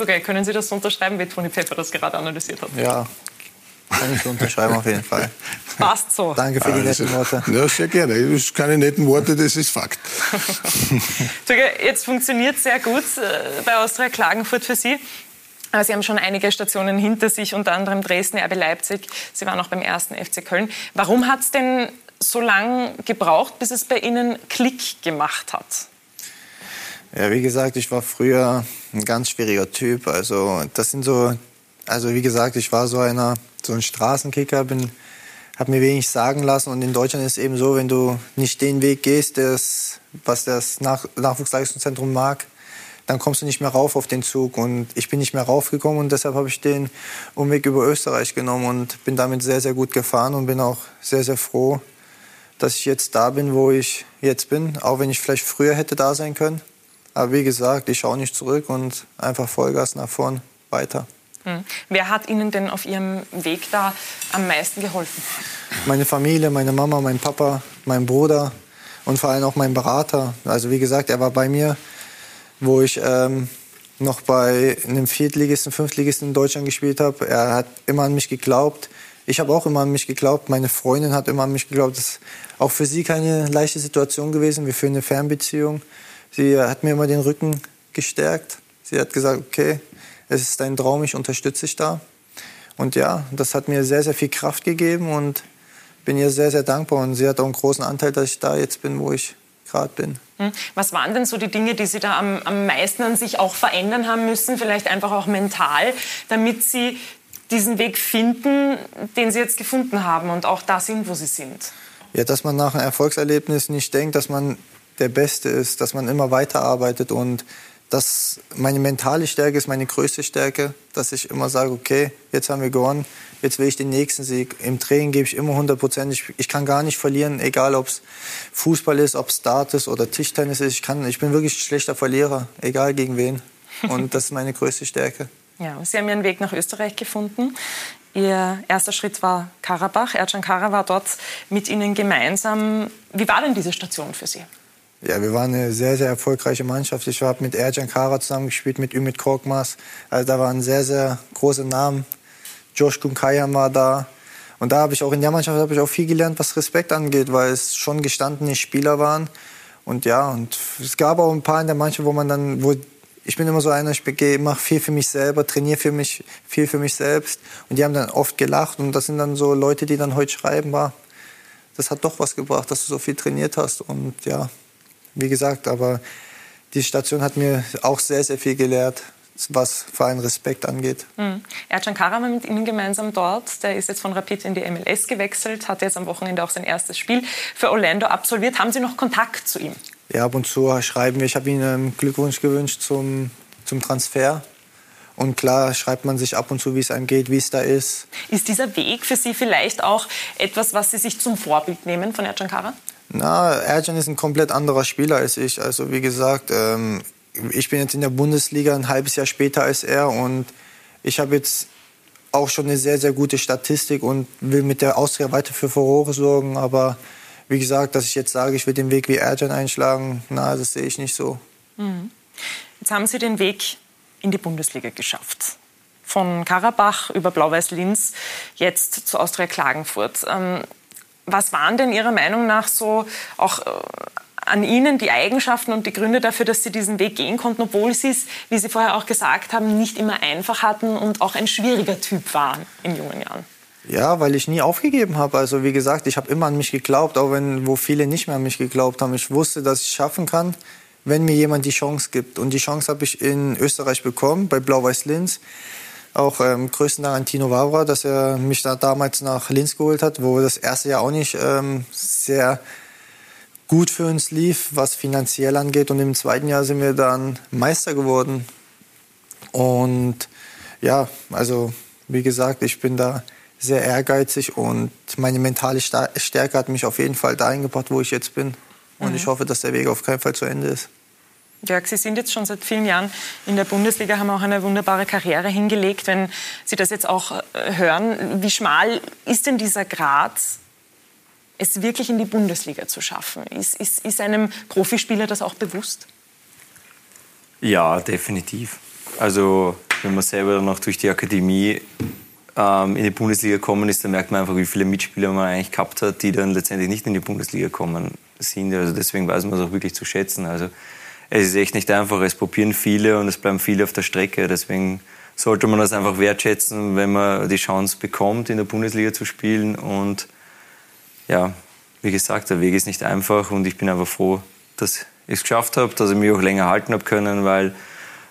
Okay, können Sie das unterschreiben, wie Toni Pfeffer das gerade analysiert hat? Ja, Kann ich so unterschreiben auf jeden Fall. Passt so. Danke für die das netten Worte. Ja, sehr gerne. Das sind keine netten Worte, das ist Fakt. Jetzt funktioniert sehr gut äh, bei Austria Klagenfurt für Sie. Äh, Sie haben schon einige Stationen hinter sich, unter anderem Dresden, RB Leipzig. Sie waren auch beim ersten FC Köln. Warum hat es denn so lange gebraucht, bis es bei Ihnen Klick gemacht hat? Ja, wie gesagt, ich war früher ein ganz schwieriger Typ. Also das sind so, also wie gesagt, ich war so einer, so ein Straßenkicker, bin, habe mir wenig sagen lassen. Und in Deutschland ist es eben so, wenn du nicht den Weg gehst, des, was das Nach Nachwuchsleistungszentrum mag, dann kommst du nicht mehr rauf auf den Zug. Und ich bin nicht mehr raufgekommen und deshalb habe ich den Umweg über Österreich genommen und bin damit sehr, sehr gut gefahren und bin auch sehr, sehr froh, dass ich jetzt da bin, wo ich jetzt bin, auch wenn ich vielleicht früher hätte da sein können. Aber wie gesagt, ich schaue nicht zurück und einfach Vollgas nach vorn weiter. Hm. Wer hat Ihnen denn auf Ihrem Weg da am meisten geholfen? Meine Familie, meine Mama, mein Papa, mein Bruder und vor allem auch mein Berater. Also wie gesagt, er war bei mir, wo ich ähm, noch bei einem Viertligisten, Fünftligisten in Deutschland gespielt habe. Er hat immer an mich geglaubt. Ich habe auch immer an mich geglaubt. Meine Freundin hat immer an mich geglaubt. Das ist auch für sie keine leichte Situation gewesen. Wir führen eine Fernbeziehung. Sie hat mir immer den Rücken gestärkt. Sie hat gesagt, okay, es ist dein Traum, ich unterstütze dich da. Und ja, das hat mir sehr, sehr viel Kraft gegeben und bin ihr sehr, sehr dankbar. Und sie hat auch einen großen Anteil, dass ich da jetzt bin, wo ich gerade bin. Hm. Was waren denn so die Dinge, die Sie da am, am meisten an sich auch verändern haben müssen, vielleicht einfach auch mental, damit Sie diesen Weg finden, den Sie jetzt gefunden haben und auch da sind, wo Sie sind? Ja, dass man nach einem Erfolgserlebnis nicht denkt, dass man der Beste ist, dass man immer weiterarbeitet und dass meine mentale Stärke ist meine größte Stärke, dass ich immer sage, okay, jetzt haben wir gewonnen, jetzt will ich den nächsten Sieg. Im Training gebe ich immer 100 Prozent. Ich, ich kann gar nicht verlieren, egal ob es Fußball ist, ob es Dart ist oder Tischtennis ist. Ich, kann, ich bin wirklich ein schlechter Verlierer, egal gegen wen. Und das ist meine größte Stärke. Ja, Sie haben Ihren Weg nach Österreich gefunden. Ihr erster Schritt war Karabach. Ercan Kara war dort mit Ihnen gemeinsam. Wie war denn diese Station für Sie? Ja, wir waren eine sehr, sehr erfolgreiche Mannschaft. Ich habe mit Ercan Kara zusammengespielt, mit Ümit Korkmaz. Also da waren sehr, sehr große Namen. Josh Kumkayam war da. Und da habe ich auch in der Mannschaft ich auch viel gelernt, was Respekt angeht, weil es schon gestandene Spieler waren. Und ja, und es gab auch ein paar in der Mannschaft, wo man dann, wo ich bin immer so einer, ich mache viel für mich selber, trainiere für mich, viel für mich selbst. Und die haben dann oft gelacht. Und das sind dann so Leute, die dann heute schreiben, war, das hat doch was gebracht, dass du so viel trainiert hast. Und ja, wie gesagt, aber die Station hat mir auch sehr, sehr viel gelehrt, was vor allem Respekt angeht. Mhm. Ercan Kara war mit Ihnen gemeinsam dort. Der ist jetzt von Rapid in die MLS gewechselt, hat jetzt am Wochenende auch sein erstes Spiel für Orlando absolviert. Haben Sie noch Kontakt zu ihm? Ja, ab und zu schreiben wir. Ich habe ihm einen Glückwunsch gewünscht zum, zum Transfer. Und klar schreibt man sich ab und zu, wie es einem geht, wie es da ist. Ist dieser Weg für Sie vielleicht auch etwas, was Sie sich zum Vorbild nehmen von Ercan Kara? Na, Ercan ist ein komplett anderer Spieler als ich. Also wie gesagt, ähm, ich bin jetzt in der Bundesliga ein halbes Jahr später als er und ich habe jetzt auch schon eine sehr, sehr gute Statistik und will mit der Austria weiter für Furore sorgen. Aber wie gesagt, dass ich jetzt sage, ich will den Weg wie Ercan einschlagen, na, das sehe ich nicht so. Mhm. Jetzt haben Sie den Weg in die Bundesliga geschafft. Von Karabach über Blau-Weiß-Linz jetzt zu Austria Klagenfurt. Ähm, was waren denn Ihrer Meinung nach so auch äh, an Ihnen die Eigenschaften und die Gründe dafür, dass Sie diesen Weg gehen konnten, obwohl Sie es, wie Sie vorher auch gesagt haben, nicht immer einfach hatten und auch ein schwieriger Typ waren in jungen Jahren? Ja, weil ich nie aufgegeben habe. Also wie gesagt, ich habe immer an mich geglaubt, auch wenn wo viele nicht mehr an mich geglaubt haben. Ich wusste, dass ich schaffen kann, wenn mir jemand die Chance gibt. Und die Chance habe ich in Österreich bekommen, bei Blau-Weiß Linz. Auch ähm, größten Dank an Tino Wawra, dass er mich da damals nach Linz geholt hat, wo das erste Jahr auch nicht ähm, sehr gut für uns lief, was finanziell angeht. Und im zweiten Jahr sind wir dann Meister geworden. Und ja, also wie gesagt, ich bin da sehr ehrgeizig und meine mentale Stärke hat mich auf jeden Fall dahin gebracht, wo ich jetzt bin. Und Mhm. ich hoffe, dass der Weg auf keinen Fall zu Ende ist. Jörg, Sie sind jetzt schon seit vielen Jahren in der Bundesliga, haben auch eine wunderbare Karriere hingelegt. Wenn Sie das jetzt auch äh, hören, wie schmal ist denn dieser Grad, es wirklich in die Bundesliga zu schaffen? Ist, ist, ist einem Profispieler das auch bewusst? Ja, definitiv. Also wenn man selber noch durch die Akademie ähm, in die Bundesliga gekommen ist, dann merkt man einfach, wie viele Mitspieler man eigentlich gehabt hat, die dann letztendlich nicht in die Bundesliga kommen sind. Also deswegen weiß man es auch wirklich zu schätzen. Also es ist echt nicht einfach. Es probieren viele und es bleiben viele auf der Strecke. Deswegen sollte man das einfach wertschätzen, wenn man die Chance bekommt, in der Bundesliga zu spielen. Und ja, wie gesagt, der Weg ist nicht einfach und ich bin einfach froh, dass ich es geschafft habe, dass ich mich auch länger halten habe können, weil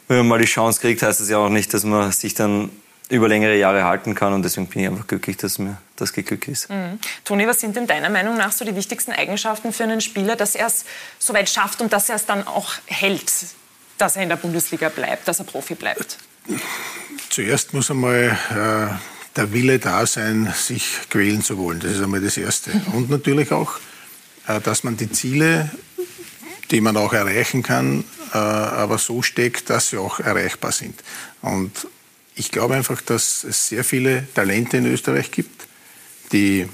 wenn man mal die Chance kriegt, heißt das ja auch nicht, dass man sich dann über längere Jahre halten kann und deswegen bin ich einfach glücklich, dass mir das geglückt ist. Mhm. Toni, was sind denn deiner Meinung nach so die wichtigsten Eigenschaften für einen Spieler, dass er es so weit schafft und dass er es dann auch hält, dass er in der Bundesliga bleibt, dass er Profi bleibt? Zuerst muss einmal äh, der Wille da sein, sich quälen zu wollen. Das ist einmal das Erste. Und natürlich auch, äh, dass man die Ziele, die man auch erreichen kann, äh, aber so steckt, dass sie auch erreichbar sind. Und ich glaube einfach, dass es sehr viele Talente in Österreich gibt, die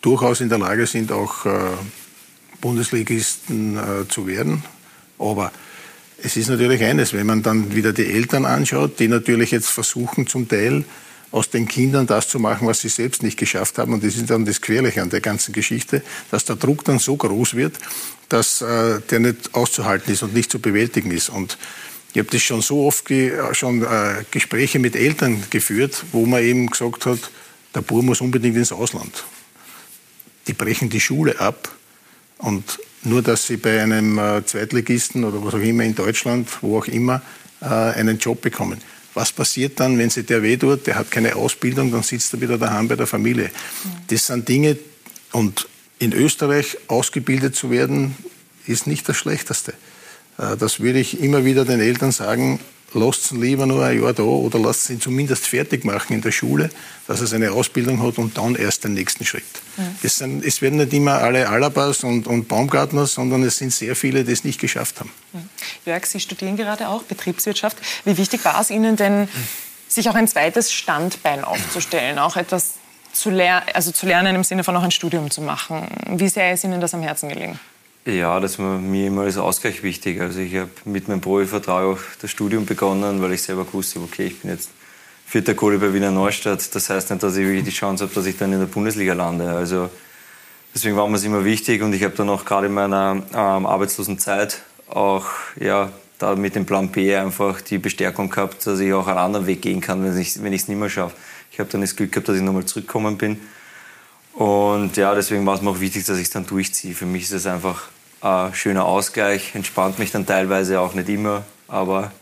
durchaus in der Lage sind, auch äh, Bundesligisten äh, zu werden. Aber es ist natürlich eines, wenn man dann wieder die Eltern anschaut, die natürlich jetzt versuchen zum Teil aus den Kindern das zu machen, was sie selbst nicht geschafft haben. Und das ist dann das Querliche an der ganzen Geschichte, dass der Druck dann so groß wird, dass äh, der nicht auszuhalten ist und nicht zu bewältigen ist. Und ich habe das schon so oft ge schon äh, Gespräche mit Eltern geführt, wo man eben gesagt hat, der Bub muss unbedingt ins Ausland. Die brechen die Schule ab und nur, dass sie bei einem äh, Zweitligisten oder was auch immer in Deutschland, wo auch immer, äh, einen Job bekommen. Was passiert dann, wenn sich der weh tut, der hat keine Ausbildung, dann sitzt er wieder daheim bei der Familie. Das sind Dinge, und in Österreich ausgebildet zu werden, ist nicht das Schlechteste. Äh, das würde ich immer wieder den Eltern sagen, lasst ihn lieber nur ein Jahr da oder lasst ihn zumindest fertig machen in der Schule, dass er seine Ausbildung hat und dann erst den nächsten Schritt. Mhm. Es, sind, es, werden nicht immer alle Alabas und, und Baumgartner, sondern es sind sehr viele, die es nicht geschafft haben. Mhm. Jörg, Sie studieren gerade auch Betriebswirtschaft. Wie wichtig war es Ihnen denn, sich auch ein zweites Standbein aufzustellen, auch etwas zu, ler also zu lernen im Sinne von auch ein Studium zu machen? Wie sehr ist Ihnen das am Herzen gelegen? Ja, das war mir immer als Ausgleich wichtig. Also ich habe mit meinem Profivertrag auch das Studium begonnen, weil ich selber wusste, okay, ich bin jetzt vierter Kohle bei Wiener Neustadt. Das heißt nicht, dass ich wirklich die Chance habe, dass ich dann in der Bundesliga lande. Also deswegen war mir es immer wichtig und ich habe dann auch gerade in meiner ähm, arbeitslosen Zeit auch ja, da mit dem Plan B einfach die Bestärkung gehabt, dass ich auch einen anderen Weg gehen kann, wenn ich es nicht mehr schaffe. Ich habe dann das Glück gehabt, dass ich nochmal zurückgekommen bin und ja, deswegen war es mir auch wichtig, dass ich es dann durchziehe. Für mich ist es einfach ein schöner Ausgleich, entspannt mich dann teilweise auch nicht immer, aber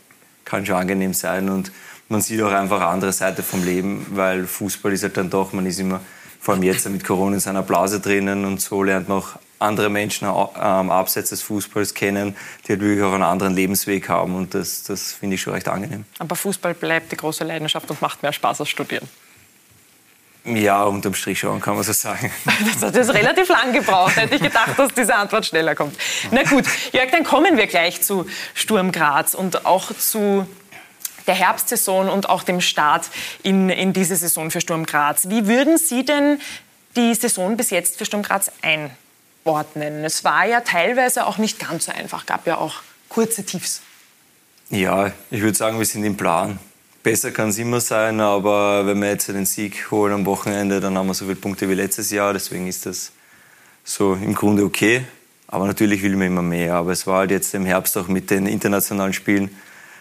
kann schon angenehm sein und man sieht auch einfach eine andere Seite vom Leben, weil Fußball ist halt dann doch, man ist immer, vor allem jetzt mit Corona in seiner Blase drinnen und so lernt man auch andere Menschen am Abseits des Fußballs kennen, die halt wirklich auch einen anderen Lebensweg haben und das, das finde ich schon recht angenehm. Aber Fußball bleibt die große Leidenschaft und macht mehr Spaß als Studieren. Ja, unterm Strich schon, kann man so sagen. Das hat jetzt relativ lang gebraucht. Hätte ich gedacht, dass diese Antwort schneller kommt. Na gut, Jörg, dann kommen wir gleich zu Sturm Graz und auch zu der Herbstsaison und auch dem Start in, in diese Saison für Sturm Graz. Wie würden Sie denn die Saison bis jetzt für Sturm Graz einordnen? Es war ja teilweise auch nicht ganz so einfach, gab ja auch kurze Tiefs. Ja, ich würde sagen, wir sind im Plan. Besser kann es immer sein, aber wenn wir jetzt den Sieg holen am Wochenende, dann haben wir so viele Punkte wie letztes Jahr. Deswegen ist das so im Grunde okay. Aber natürlich will man immer mehr. Aber es war halt jetzt im Herbst auch mit den internationalen Spielen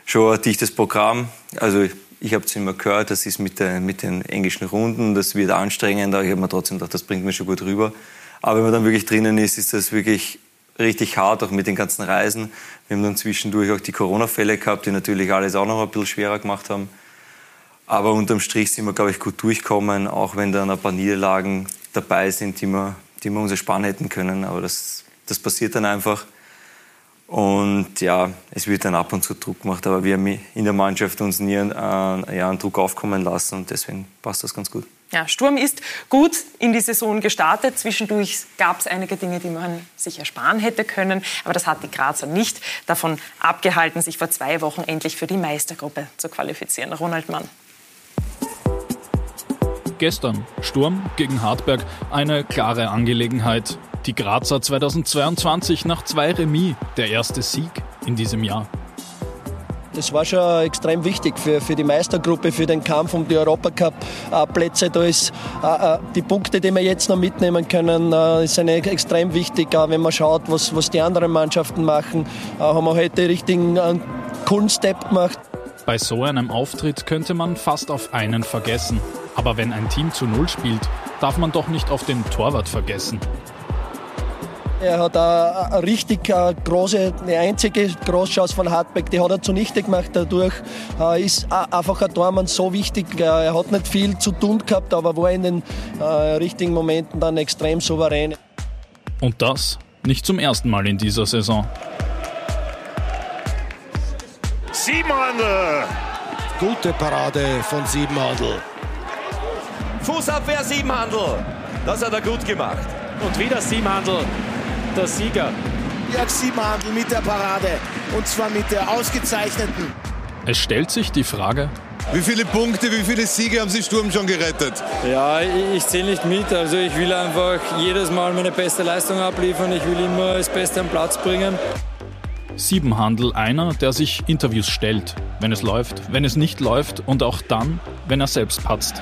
schon ein dichtes Programm. Also ich habe es immer gehört, das ist mit, der, mit den englischen Runden, das wird anstrengender. Ich habe mir trotzdem gedacht, das bringt mir schon gut rüber. Aber wenn man dann wirklich drinnen ist, ist das wirklich richtig hart, auch mit den ganzen Reisen. Wir haben dann zwischendurch auch die Corona-Fälle gehabt, die natürlich alles auch noch ein bisschen schwerer gemacht haben. Aber unterm Strich sind wir, glaube ich, gut durchgekommen, auch wenn da ein paar Niederlagen dabei sind, die wir, die wir uns ersparen hätten können. Aber das, das passiert dann einfach. Und ja, es wird dann ab und zu Druck gemacht, aber wir haben in der Mannschaft uns nie einen, ja, einen Druck aufkommen lassen und deswegen passt das ganz gut. Ja, Sturm ist gut in die Saison gestartet. Zwischendurch gab es einige Dinge, die man sich ersparen hätte können. Aber das hat die Grazer nicht davon abgehalten, sich vor zwei Wochen endlich für die Meistergruppe zu qualifizieren. Ronald Mann. Gestern Sturm gegen Hartberg, eine klare Angelegenheit. Die Grazer 2022 nach zwei Remis, der erste Sieg in diesem Jahr. Das war schon extrem wichtig für, für die Meistergruppe, für den Kampf um die Europacup-Plätze. Da ist äh, äh, die Punkte, die wir jetzt noch mitnehmen können, äh, sind extrem wichtig. Äh, wenn man schaut, was, was die anderen Mannschaften machen, äh, haben wir heute richtig einen coolen Step gemacht. Bei so einem Auftritt könnte man fast auf einen vergessen. Aber wenn ein Team zu Null spielt, darf man doch nicht auf den Torwart vergessen. Er hat eine, richtig äh, große, eine einzige Großchance von Hartbeck, die hat er zunichte gemacht. Dadurch äh, ist einfach ein Tormann so wichtig. Er hat nicht viel zu tun gehabt, aber war in den äh, richtigen Momenten dann extrem souverän. Und das nicht zum ersten Mal in dieser Saison. Siebenhandel. Gute Parade von Siebenhandel. Fußabwehr Siebenhandel. Das hat er gut gemacht. Und wieder Siebenhandel der Sieger. Jörg Siebenhandel mit der Parade. Und zwar mit der ausgezeichneten. Es stellt sich die Frage, wie viele Punkte, wie viele Siege haben Sie Sturm schon gerettet? Ja, ich, ich zähle nicht mit. Also ich will einfach jedes Mal meine beste Leistung abliefern. Ich will immer das Beste am Platz bringen. Siebenhandel einer, der sich Interviews stellt, wenn es läuft, wenn es nicht läuft und auch dann, wenn er selbst patzt.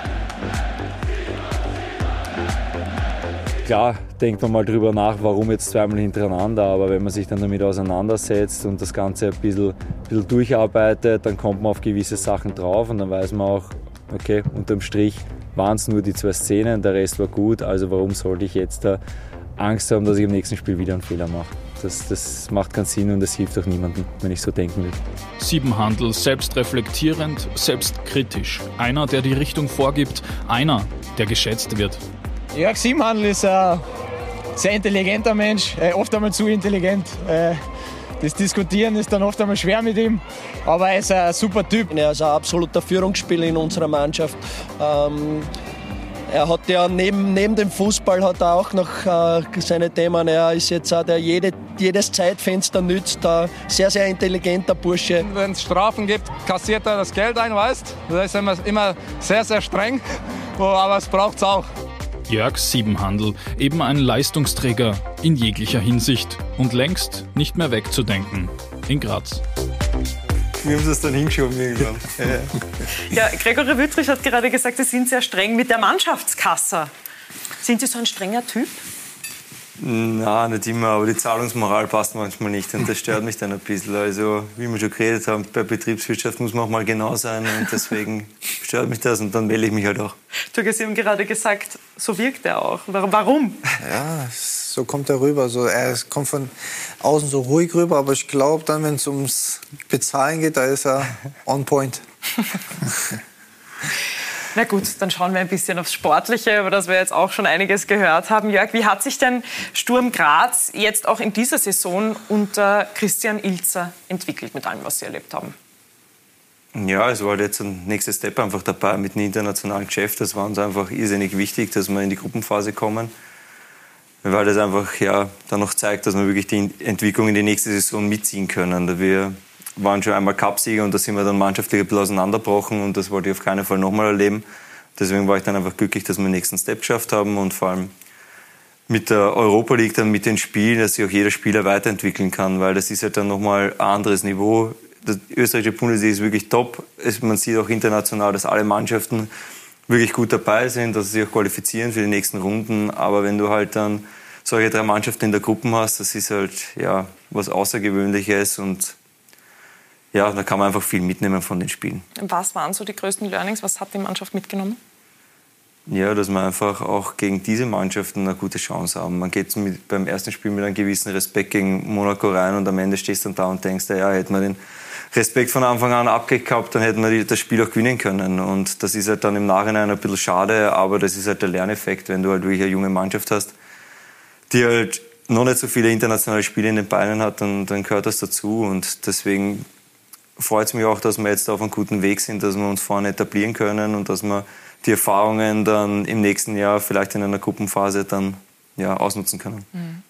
Klar denkt man mal drüber nach, warum jetzt zweimal hintereinander, aber wenn man sich dann damit auseinandersetzt und das Ganze ein bisschen, ein bisschen durcharbeitet, dann kommt man auf gewisse Sachen drauf und dann weiß man auch, okay, unterm Strich waren es nur die zwei Szenen, der Rest war gut, also warum sollte ich jetzt da Angst haben, dass ich im nächsten Spiel wieder einen Fehler mache? Das, das macht keinen Sinn und das hilft auch niemandem, wenn ich so denken will. Siebenhandel, selbstreflektierend, selbstkritisch. Einer, der die Richtung vorgibt, einer, der geschätzt wird. Jörg Siebenhandel ist ein sehr intelligenter Mensch, äh, oft einmal zu intelligent. Äh, das Diskutieren ist dann oft einmal schwer mit ihm, aber er ist ein super Typ. Er ist ein absoluter Führungsspieler in unserer Mannschaft. Ähm, er hat ja neben, neben dem Fußball hat er auch noch äh, seine Themen. Er ist jetzt auch der jede, jedes Zeitfenster nützt. Ein sehr, sehr intelligenter Bursche. Wenn es Strafen gibt, kassiert er das Geld ein, weißt Das ist immer, immer sehr, sehr streng, aber es braucht es auch. Jörg Siebenhandel, eben ein Leistungsträger in jeglicher Hinsicht und längst nicht mehr wegzudenken. In Graz. Wir haben das dann hingeschoben irgendwann. ja, Gregory Wüttrich hat gerade gesagt, Sie sind sehr streng mit der Mannschaftskasse. Sind Sie so ein strenger Typ? Nein, nicht immer, aber die Zahlungsmoral passt manchmal nicht und das stört mich dann ein bisschen. Also, wie wir schon geredet haben, bei Betriebswirtschaft muss man auch mal genau sein und deswegen stört mich das und dann wähle ich mich halt auch. Du Sie haben gerade gesagt, so wirkt er auch. Warum? Ja, so kommt er rüber. So, er kommt von außen so ruhig rüber, aber ich glaube dann, wenn es ums Bezahlen geht, da ist er on point. Na gut, dann schauen wir ein bisschen aufs Sportliche, über das wir jetzt auch schon einiges gehört haben. Jörg, wie hat sich denn Sturm Graz jetzt auch in dieser Saison unter Christian Ilzer entwickelt mit allem, was Sie erlebt haben? Ja, es war halt jetzt ein nächster Step einfach dabei mit einem internationalen Geschäft. Das war uns einfach irrsinnig wichtig, dass wir in die Gruppenphase kommen. Weil das einfach ja, dann noch zeigt, dass wir wirklich die Entwicklung in die nächste Saison mitziehen können. Wir waren schon einmal Cupsieger und da sind wir dann mannschaftlich ein bisschen auseinandergebrochen und das wollte ich auf keinen Fall nochmal erleben. Deswegen war ich dann einfach glücklich, dass wir den nächsten Step geschafft haben und vor allem mit der Europa League dann mit den Spielen, dass sich auch jeder Spieler weiterentwickeln kann, weil das ist halt dann nochmal ein anderes Niveau. Die österreichische Bundesliga ist wirklich top. man sieht auch international, dass alle Mannschaften wirklich gut dabei sind, dass sie sich auch qualifizieren für die nächsten Runden. Aber wenn du halt dann solche drei Mannschaften in der Gruppe hast, das ist halt ja was Außergewöhnliches und ja, da kann man einfach viel mitnehmen von den Spielen. Was waren so die größten Learnings? Was hat die Mannschaft mitgenommen? Ja, dass wir einfach auch gegen diese Mannschaften eine gute Chance haben. Man geht mit, beim ersten Spiel mit einem gewissen Respekt gegen Monaco rein und am Ende stehst du dann da und denkst, ja, hätten wir den Respekt von Anfang an abgekauft, dann hätten wir das Spiel auch gewinnen können. Und das ist halt dann im Nachhinein ein bisschen schade, aber das ist halt der Lerneffekt, wenn du halt wirklich eine junge Mannschaft hast, die halt noch nicht so viele internationale Spiele in den Beinen hat, dann, dann gehört das dazu. Und deswegen freut es mich auch, dass wir jetzt auf einem guten Weg sind, dass wir uns vorne etablieren können und dass wir die Erfahrungen dann im nächsten Jahr vielleicht in einer Gruppenphase dann ja, ausnutzen können. Mhm.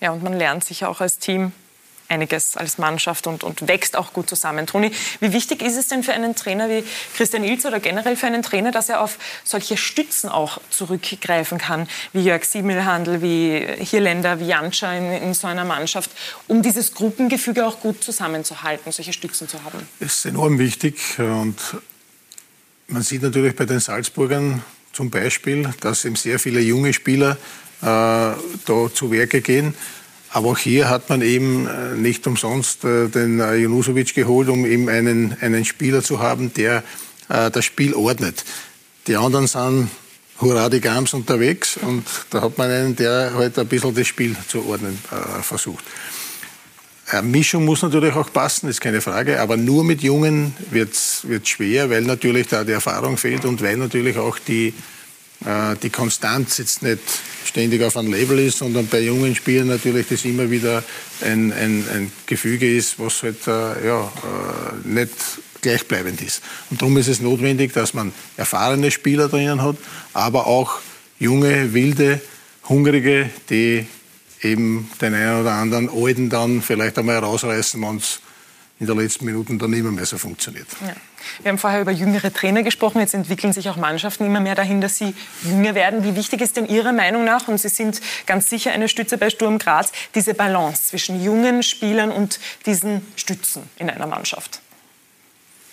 Ja, und man lernt sich auch als Team einiges als Mannschaft und, und wächst auch gut zusammen. Toni, wie wichtig ist es denn für einen Trainer wie Christian Ilz oder generell für einen Trainer, dass er auf solche Stützen auch zurückgreifen kann, wie Jörg Siemelhandel, wie Hirländer, wie Janscha in, in so einer Mannschaft, um dieses Gruppengefüge auch gut zusammenzuhalten, solche Stützen zu haben? Das ist enorm wichtig und man sieht natürlich bei den Salzburgern zum Beispiel, dass eben sehr viele junge Spieler äh, da zu Werke gehen. Aber auch hier hat man eben äh, nicht umsonst äh, den äh, Junusovic geholt, um eben einen, einen Spieler zu haben, der das Spiel ordnet. Die anderen sind hurra die Gams unterwegs und da hat man einen, der halt ein bisschen das Spiel zu ordnen versucht. Eine Mischung muss natürlich auch passen, ist keine Frage, aber nur mit Jungen wird es schwer, weil natürlich da die Erfahrung fehlt und weil natürlich auch die, die Konstanz jetzt nicht ständig auf einem Label ist, sondern bei jungen Spielern natürlich das immer wieder ein, ein, ein Gefüge ist, was halt äh, ja, äh, nicht gleichbleibend ist. Und darum ist es notwendig, dass man erfahrene Spieler drinnen hat, aber auch junge, wilde, hungrige, die eben den einen oder anderen Alten dann vielleicht einmal rausreißen, wenn es in der letzten Minute dann immer mehr so funktioniert. Ja. Wir haben vorher über jüngere Trainer gesprochen. Jetzt entwickeln sich auch Mannschaften immer mehr dahin, dass sie jünger werden. Wie wichtig ist denn Ihrer Meinung nach, und Sie sind ganz sicher eine Stütze bei Sturm Graz, diese Balance zwischen jungen Spielern und diesen Stützen in einer Mannschaft?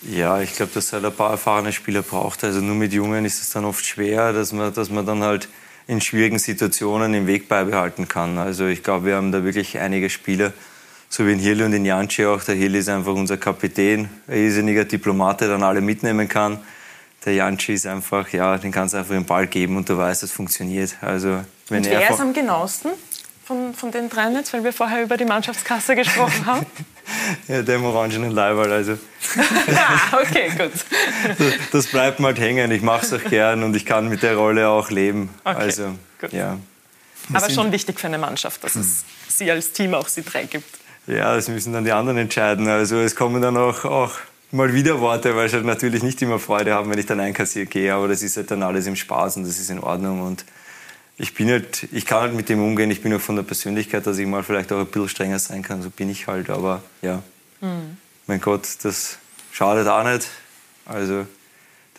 Ja, ich glaube, dass es halt ein paar erfahrene Spieler braucht. Also nur mit Jungen ist es dann oft schwer, dass man, dass man dann halt in schwierigen Situationen den Weg beibehalten kann. Also ich glaube, wir haben da wirklich einige Spieler, so wie in Hirli und in Janci auch. Der Hirli ist einfach unser Kapitän, ein irrsinniger Diplomat, der dann alle mitnehmen kann. Der Janci ist einfach, ja, den kannst du einfach den Ball geben und du weißt, es funktioniert. Also, wenn und wer ist am genauesten von, von den dreien jetzt, weil wir vorher über die Mannschaftskasse gesprochen haben? ja, der im orangenen Leiberl, also. ah, okay, gut. Das, das bleibt mal halt hängen. Ich mache es auch gern und ich kann mit der Rolle auch leben. Okay, also, gut. ja. Aber schon wichtig für eine Mannschaft, dass es sie als Team auch sie drei gibt. Ja, das müssen dann die anderen entscheiden. Also es kommen dann auch, auch mal wieder Worte, weil ich halt natürlich nicht immer Freude haben, wenn ich dann einkassiert gehe. Aber das ist halt dann alles im Spaß und das ist in Ordnung. Und ich bin halt, ich kann halt mit dem umgehen. Ich bin auch von der Persönlichkeit, dass ich mal vielleicht auch ein bisschen strenger sein kann. So bin ich halt. Aber ja, mhm. mein Gott, das schadet auch nicht. Also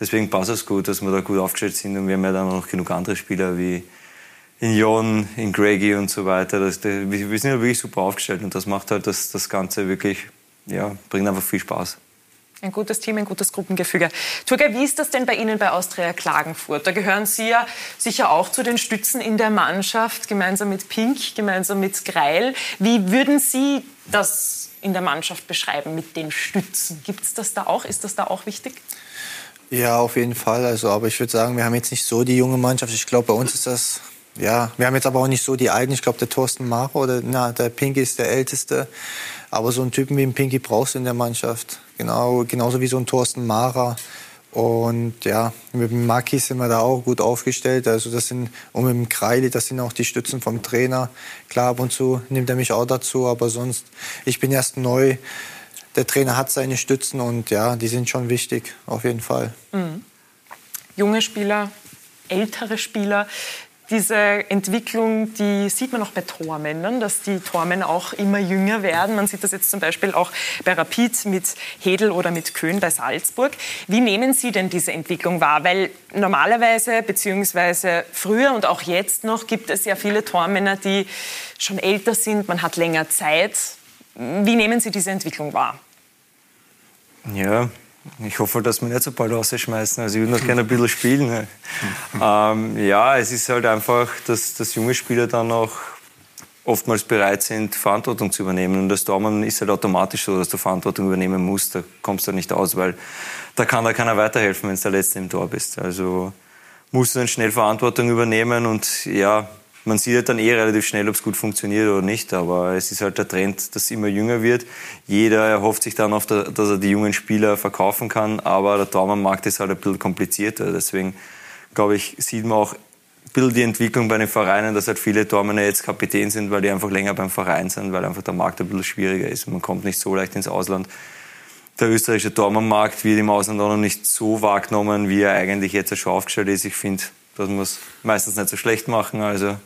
deswegen passt es gut, dass wir da gut aufgestellt sind. Und wir haben ja dann noch genug andere Spieler wie in Jon, in Greggy und so weiter. Das, wir sind ja wirklich super aufgestellt und das macht halt das, das Ganze wirklich, ja, bringt einfach viel Spaß. Ein gutes Team, ein gutes Gruppengefüge. Turgay, wie ist das denn bei Ihnen bei Austria Klagenfurt? Da gehören Sie ja sicher auch zu den Stützen in der Mannschaft, gemeinsam mit Pink, gemeinsam mit Greil. Wie würden Sie das in der Mannschaft beschreiben mit den Stützen? Gibt es das da auch? Ist das da auch wichtig? Ja, auf jeden Fall. Also, aber ich würde sagen, wir haben jetzt nicht so die junge Mannschaft. Ich glaube, bei uns ist das ja, wir haben jetzt aber auch nicht so die alten. Ich glaube, der Thorsten Maro oder na, der Pinky ist der Älteste. Aber so einen Typen wie ein Pinky brauchst du in der Mannschaft. Genau, genauso wie so ein Thorsten Mara. Und ja, mit dem Maki sind wir da auch gut aufgestellt. Also das sind, und mit dem Kreili, das sind auch die Stützen vom Trainer. Klar, ab und zu nimmt er mich auch dazu, aber sonst, ich bin erst neu. Der Trainer hat seine Stützen und ja, die sind schon wichtig, auf jeden Fall. Mhm. Junge Spieler, ältere Spieler diese Entwicklung, die sieht man auch bei Tormännern, dass die Tormänner auch immer jünger werden. Man sieht das jetzt zum Beispiel auch bei Rapid mit Hedel oder mit Köhn bei Salzburg. Wie nehmen Sie denn diese Entwicklung wahr? Weil normalerweise, beziehungsweise früher und auch jetzt noch, gibt es ja viele Tormänner, die schon älter sind, man hat länger Zeit. Wie nehmen Sie diese Entwicklung wahr? Ja, ich hoffe, dass wir nicht so bald rausschmeißen. Also ich würde noch gerne ein bisschen spielen. ähm, ja, es ist halt einfach, dass, dass junge Spieler dann auch oftmals bereit sind, Verantwortung zu übernehmen. Und das Dormann ist halt automatisch so, dass du Verantwortung übernehmen musst. Da kommst du nicht aus, weil da kann da keiner weiterhelfen, wenn du der Letzte im Tor bist. Also musst du dann schnell Verantwortung übernehmen und ja, man sieht halt dann eh relativ schnell, ob es gut funktioniert oder nicht. Aber es ist halt der Trend, dass es immer jünger wird. Jeder erhofft sich dann, auf dass er die jungen Spieler verkaufen kann. Aber der Traumermarkt ist halt ein bisschen komplizierter. Deswegen, glaube ich, sieht man auch ein bisschen die Entwicklung bei den Vereinen, dass halt viele Tormänner jetzt Kapitän sind, weil die einfach länger beim Verein sind, weil einfach der Markt ein bisschen schwieriger ist. Man kommt nicht so leicht ins Ausland. Der österreichische Tormannmarkt wird im Ausland auch noch nicht so wahrgenommen, wie er eigentlich jetzt schon aufgestellt ist. Ich finde, wir es meistens nicht so schlecht machen. Also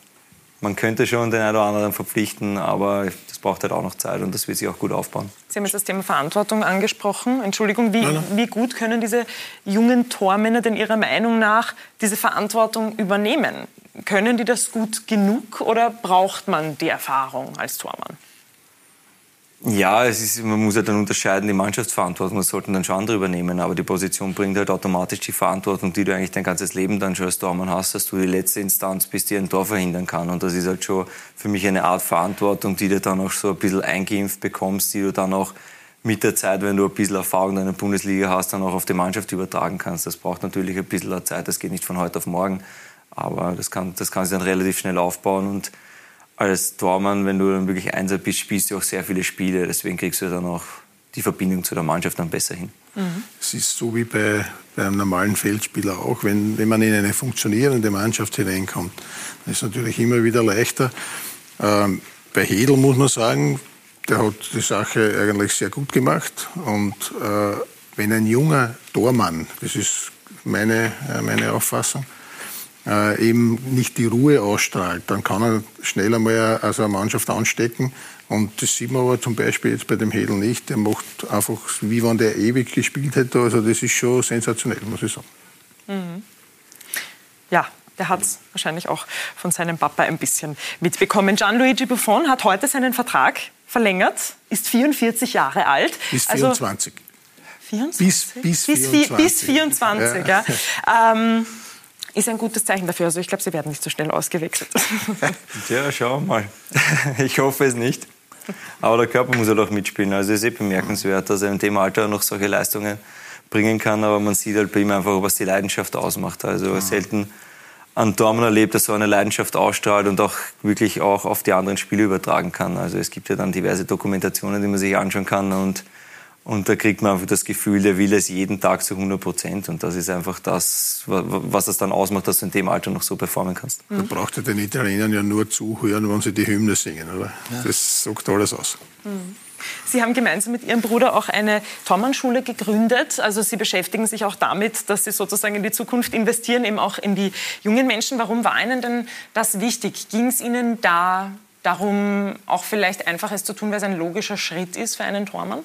man könnte schon den einen oder anderen verpflichten, aber das braucht halt auch noch Zeit und das wird sich auch gut aufbauen. Sie haben jetzt das Thema Verantwortung angesprochen. Entschuldigung, wie, wie gut können diese jungen Tormänner denn Ihrer Meinung nach diese Verantwortung übernehmen? Können die das gut genug oder braucht man die Erfahrung als Tormann? Ja, es ist, man muss ja dann unterscheiden, die Mannschaftsverantwortung, das sollten dann schon andere übernehmen, aber die Position bringt halt automatisch die Verantwortung, die du eigentlich dein ganzes Leben dann schon als Tormann hast, dass du die letzte Instanz bist, die ein Tor verhindern kann. Und das ist halt schon für mich eine Art Verantwortung, die du dann auch so ein bisschen eingeimpft bekommst, die du dann auch mit der Zeit, wenn du ein bisschen Erfahrung in der Bundesliga hast, dann auch auf die Mannschaft übertragen kannst. Das braucht natürlich ein bisschen Zeit, das geht nicht von heute auf morgen, aber das kann, das kann sich dann relativ schnell aufbauen und als Tormann, wenn du dann wirklich Einser bist, spielst du auch sehr viele Spiele. Deswegen kriegst du dann auch die Verbindung zu der Mannschaft dann besser hin. Mhm. Es ist so wie bei, bei, einem normalen Feldspieler auch. Wenn, wenn man in eine funktionierende Mannschaft hineinkommt, dann ist es natürlich immer wieder leichter. Ähm, bei Hedel muss man sagen, der hat die Sache eigentlich sehr gut gemacht. Und äh, wenn ein junger Tormann, das ist meine, äh, meine Auffassung, äh, eben nicht die Ruhe ausstrahlt, dann kann er schnell einmal also eine Mannschaft anstecken. Und das sieht man aber zum Beispiel jetzt bei dem Hedel nicht. Der macht einfach, wie wenn der ewig gespielt hätte. Also das ist schon sensationell, muss ich sagen. Mhm. Ja, der hat es wahrscheinlich auch von seinem Papa ein bisschen mitbekommen. Gianluigi Buffon hat heute seinen Vertrag verlängert, ist 44 Jahre alt. Bis 24. Also, 24? Bis, bis 24. Bis, 24, ja. ja. Ähm, ist ein gutes Zeichen dafür. Also ich glaube, Sie werden nicht so schnell ausgewechselt. ja, schauen wir mal. Ich hoffe es nicht. Aber der Körper muss halt auch mitspielen. Also es ist eh bemerkenswert, dass er im Thema Alter noch solche Leistungen bringen kann. Aber man sieht halt bei ihm einfach, was die Leidenschaft ausmacht. Also ja. selten an Dormen erlebt, dass so eine Leidenschaft ausstrahlt und auch wirklich auch auf die anderen Spiele übertragen kann. Also es gibt ja dann diverse Dokumentationen, die man sich anschauen kann und und da kriegt man einfach das Gefühl, der will es jeden Tag zu 100 Prozent. Und das ist einfach das, was es dann ausmacht, dass du in dem Alter noch so performen kannst. Da braucht er den Italienern ja nur zuhören, wenn sie die Hymne singen, oder? Ja. Das sagt alles aus. Mhm. Sie haben gemeinsam mit Ihrem Bruder auch eine Tormannschule gegründet. Also Sie beschäftigen sich auch damit, dass Sie sozusagen in die Zukunft investieren, eben auch in die jungen Menschen. Warum war Ihnen denn das wichtig? Ging es Ihnen da darum, auch vielleicht einfach es zu tun, weil es ein logischer Schritt ist für einen Tormann?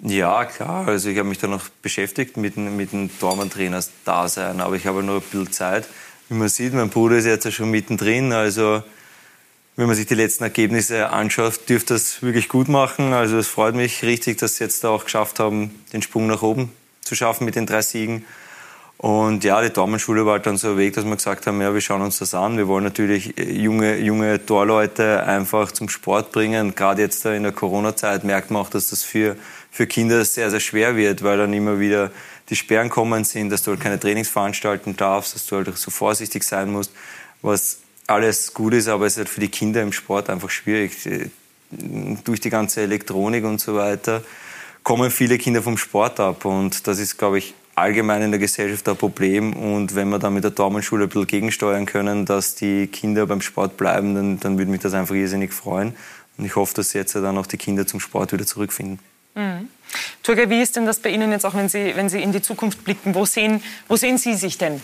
Ja, klar. Also ich habe mich da noch beschäftigt mit, mit dem Tormann-Trainers-Dasein, aber ich habe nur ein bisschen Zeit. Wie man sieht, mein Bruder ist jetzt schon mittendrin. Also wenn man sich die letzten Ergebnisse anschaut, dürfte das wirklich gut machen. Also es freut mich richtig, dass sie jetzt da auch geschafft haben, den Sprung nach oben zu schaffen mit den drei Siegen. Und ja, die Tormannschule war halt dann so ein Weg, dass wir gesagt haben, ja, wir schauen uns das an. Wir wollen natürlich junge, junge Torleute einfach zum Sport bringen. Gerade jetzt in der Corona-Zeit merkt man auch, dass das für für Kinder sehr, sehr schwer wird, weil dann immer wieder die Sperren kommen sind, dass du halt keine Trainings veranstalten darfst, dass du halt so vorsichtig sein musst, was alles gut ist, aber es ist halt für die Kinder im Sport einfach schwierig. Durch die ganze Elektronik und so weiter kommen viele Kinder vom Sport ab und das ist, glaube ich, allgemein in der Gesellschaft ein Problem und wenn wir dann mit der Daumenschule ein bisschen gegensteuern können, dass die Kinder beim Sport bleiben, dann, dann würde mich das einfach irrsinnig freuen und ich hoffe, dass jetzt dann auch die Kinder zum Sport wieder zurückfinden. Mhm. Turgay, wie ist denn das bei Ihnen jetzt auch, wenn Sie, wenn Sie in die Zukunft blicken? Wo sehen, wo sehen Sie sich denn?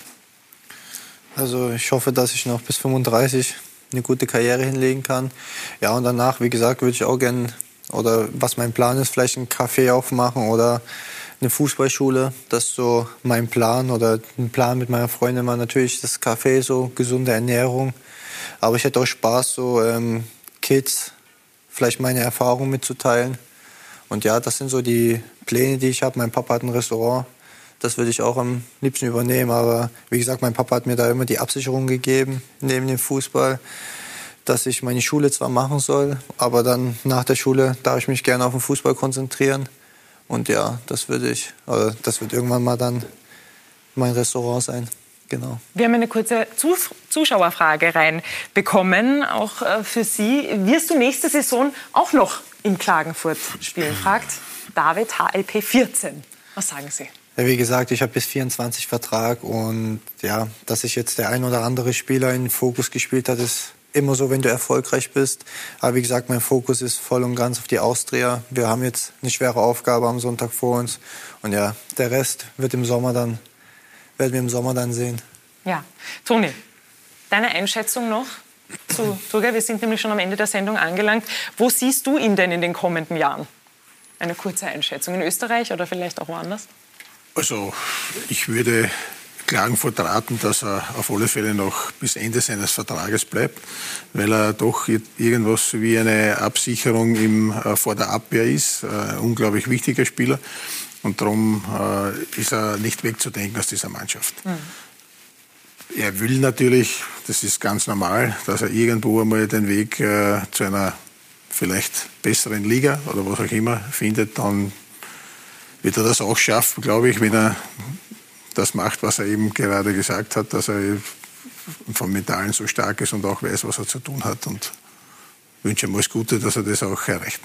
Also ich hoffe, dass ich noch bis 35 eine gute Karriere hinlegen kann. Ja, und danach, wie gesagt, würde ich auch gerne, oder was mein Plan ist, vielleicht ein Café aufmachen oder eine Fußballschule. Das ist so mein Plan oder ein Plan mit meiner Freundin war natürlich das Café, so gesunde Ernährung. Aber ich hätte auch Spaß, so ähm, Kids vielleicht meine Erfahrungen mitzuteilen. Und ja, das sind so die Pläne, die ich habe. Mein Papa hat ein Restaurant. Das würde ich auch am liebsten übernehmen. Aber wie gesagt, mein Papa hat mir da immer die Absicherung gegeben, neben dem Fußball, dass ich meine Schule zwar machen soll, aber dann nach der Schule darf ich mich gerne auf den Fußball konzentrieren. Und ja, das würde ich, oder das wird irgendwann mal dann mein Restaurant sein. Genau. Wir haben eine kurze Zuschauerfrage reinbekommen, auch äh, für Sie. Wirst du nächste Saison auch noch in Klagenfurt spielen, fragt David HLP 14. Was sagen Sie? Ja, wie gesagt, ich habe bis 24 Vertrag und ja, dass sich jetzt der ein oder andere Spieler in den Fokus gespielt hat, ist immer so, wenn du erfolgreich bist. Aber wie gesagt, mein Fokus ist voll und ganz auf die Austria. Wir haben jetzt eine schwere Aufgabe am Sonntag vor uns und ja, der Rest wird im Sommer dann werden wir im Sommer dann sehen. Ja, Toni, deine Einschätzung noch? Zu Turgay. Wir sind nämlich schon am Ende der Sendung angelangt. Wo siehst du ihn denn in den kommenden Jahren? Eine kurze Einschätzung. In Österreich oder vielleicht auch woanders? Also ich würde Klagenfurt raten, dass er auf alle Fälle noch bis Ende seines Vertrages bleibt, weil er doch irgendwas wie eine Absicherung im, äh, vor der Abwehr ist. Ein unglaublich wichtiger Spieler. Und darum äh, ist er nicht wegzudenken aus dieser Mannschaft. Mhm. Er will natürlich, das ist ganz normal, dass er irgendwo einmal den Weg äh, zu einer vielleicht besseren Liga oder was auch immer findet, dann wird er das auch schaffen, glaube ich, wenn er das macht, was er eben gerade gesagt hat, dass er vom Mentalen so stark ist und auch weiß, was er zu tun hat. Und wünsche ihm alles Gute, dass er das auch erreicht.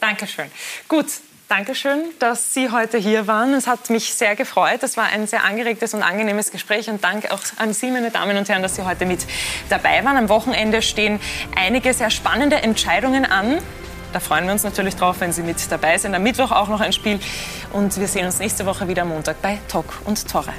Dankeschön. Gut, Dankeschön, dass Sie heute hier waren. Es hat mich sehr gefreut. Es war ein sehr angeregtes und angenehmes Gespräch. Und danke auch an Sie, meine Damen und Herren, dass Sie heute mit dabei waren. Am Wochenende stehen einige sehr spannende Entscheidungen an. Da freuen wir uns natürlich drauf, wenn Sie mit dabei sind. Am Mittwoch auch noch ein Spiel. Und wir sehen uns nächste Woche wieder am Montag bei Talk und Tore.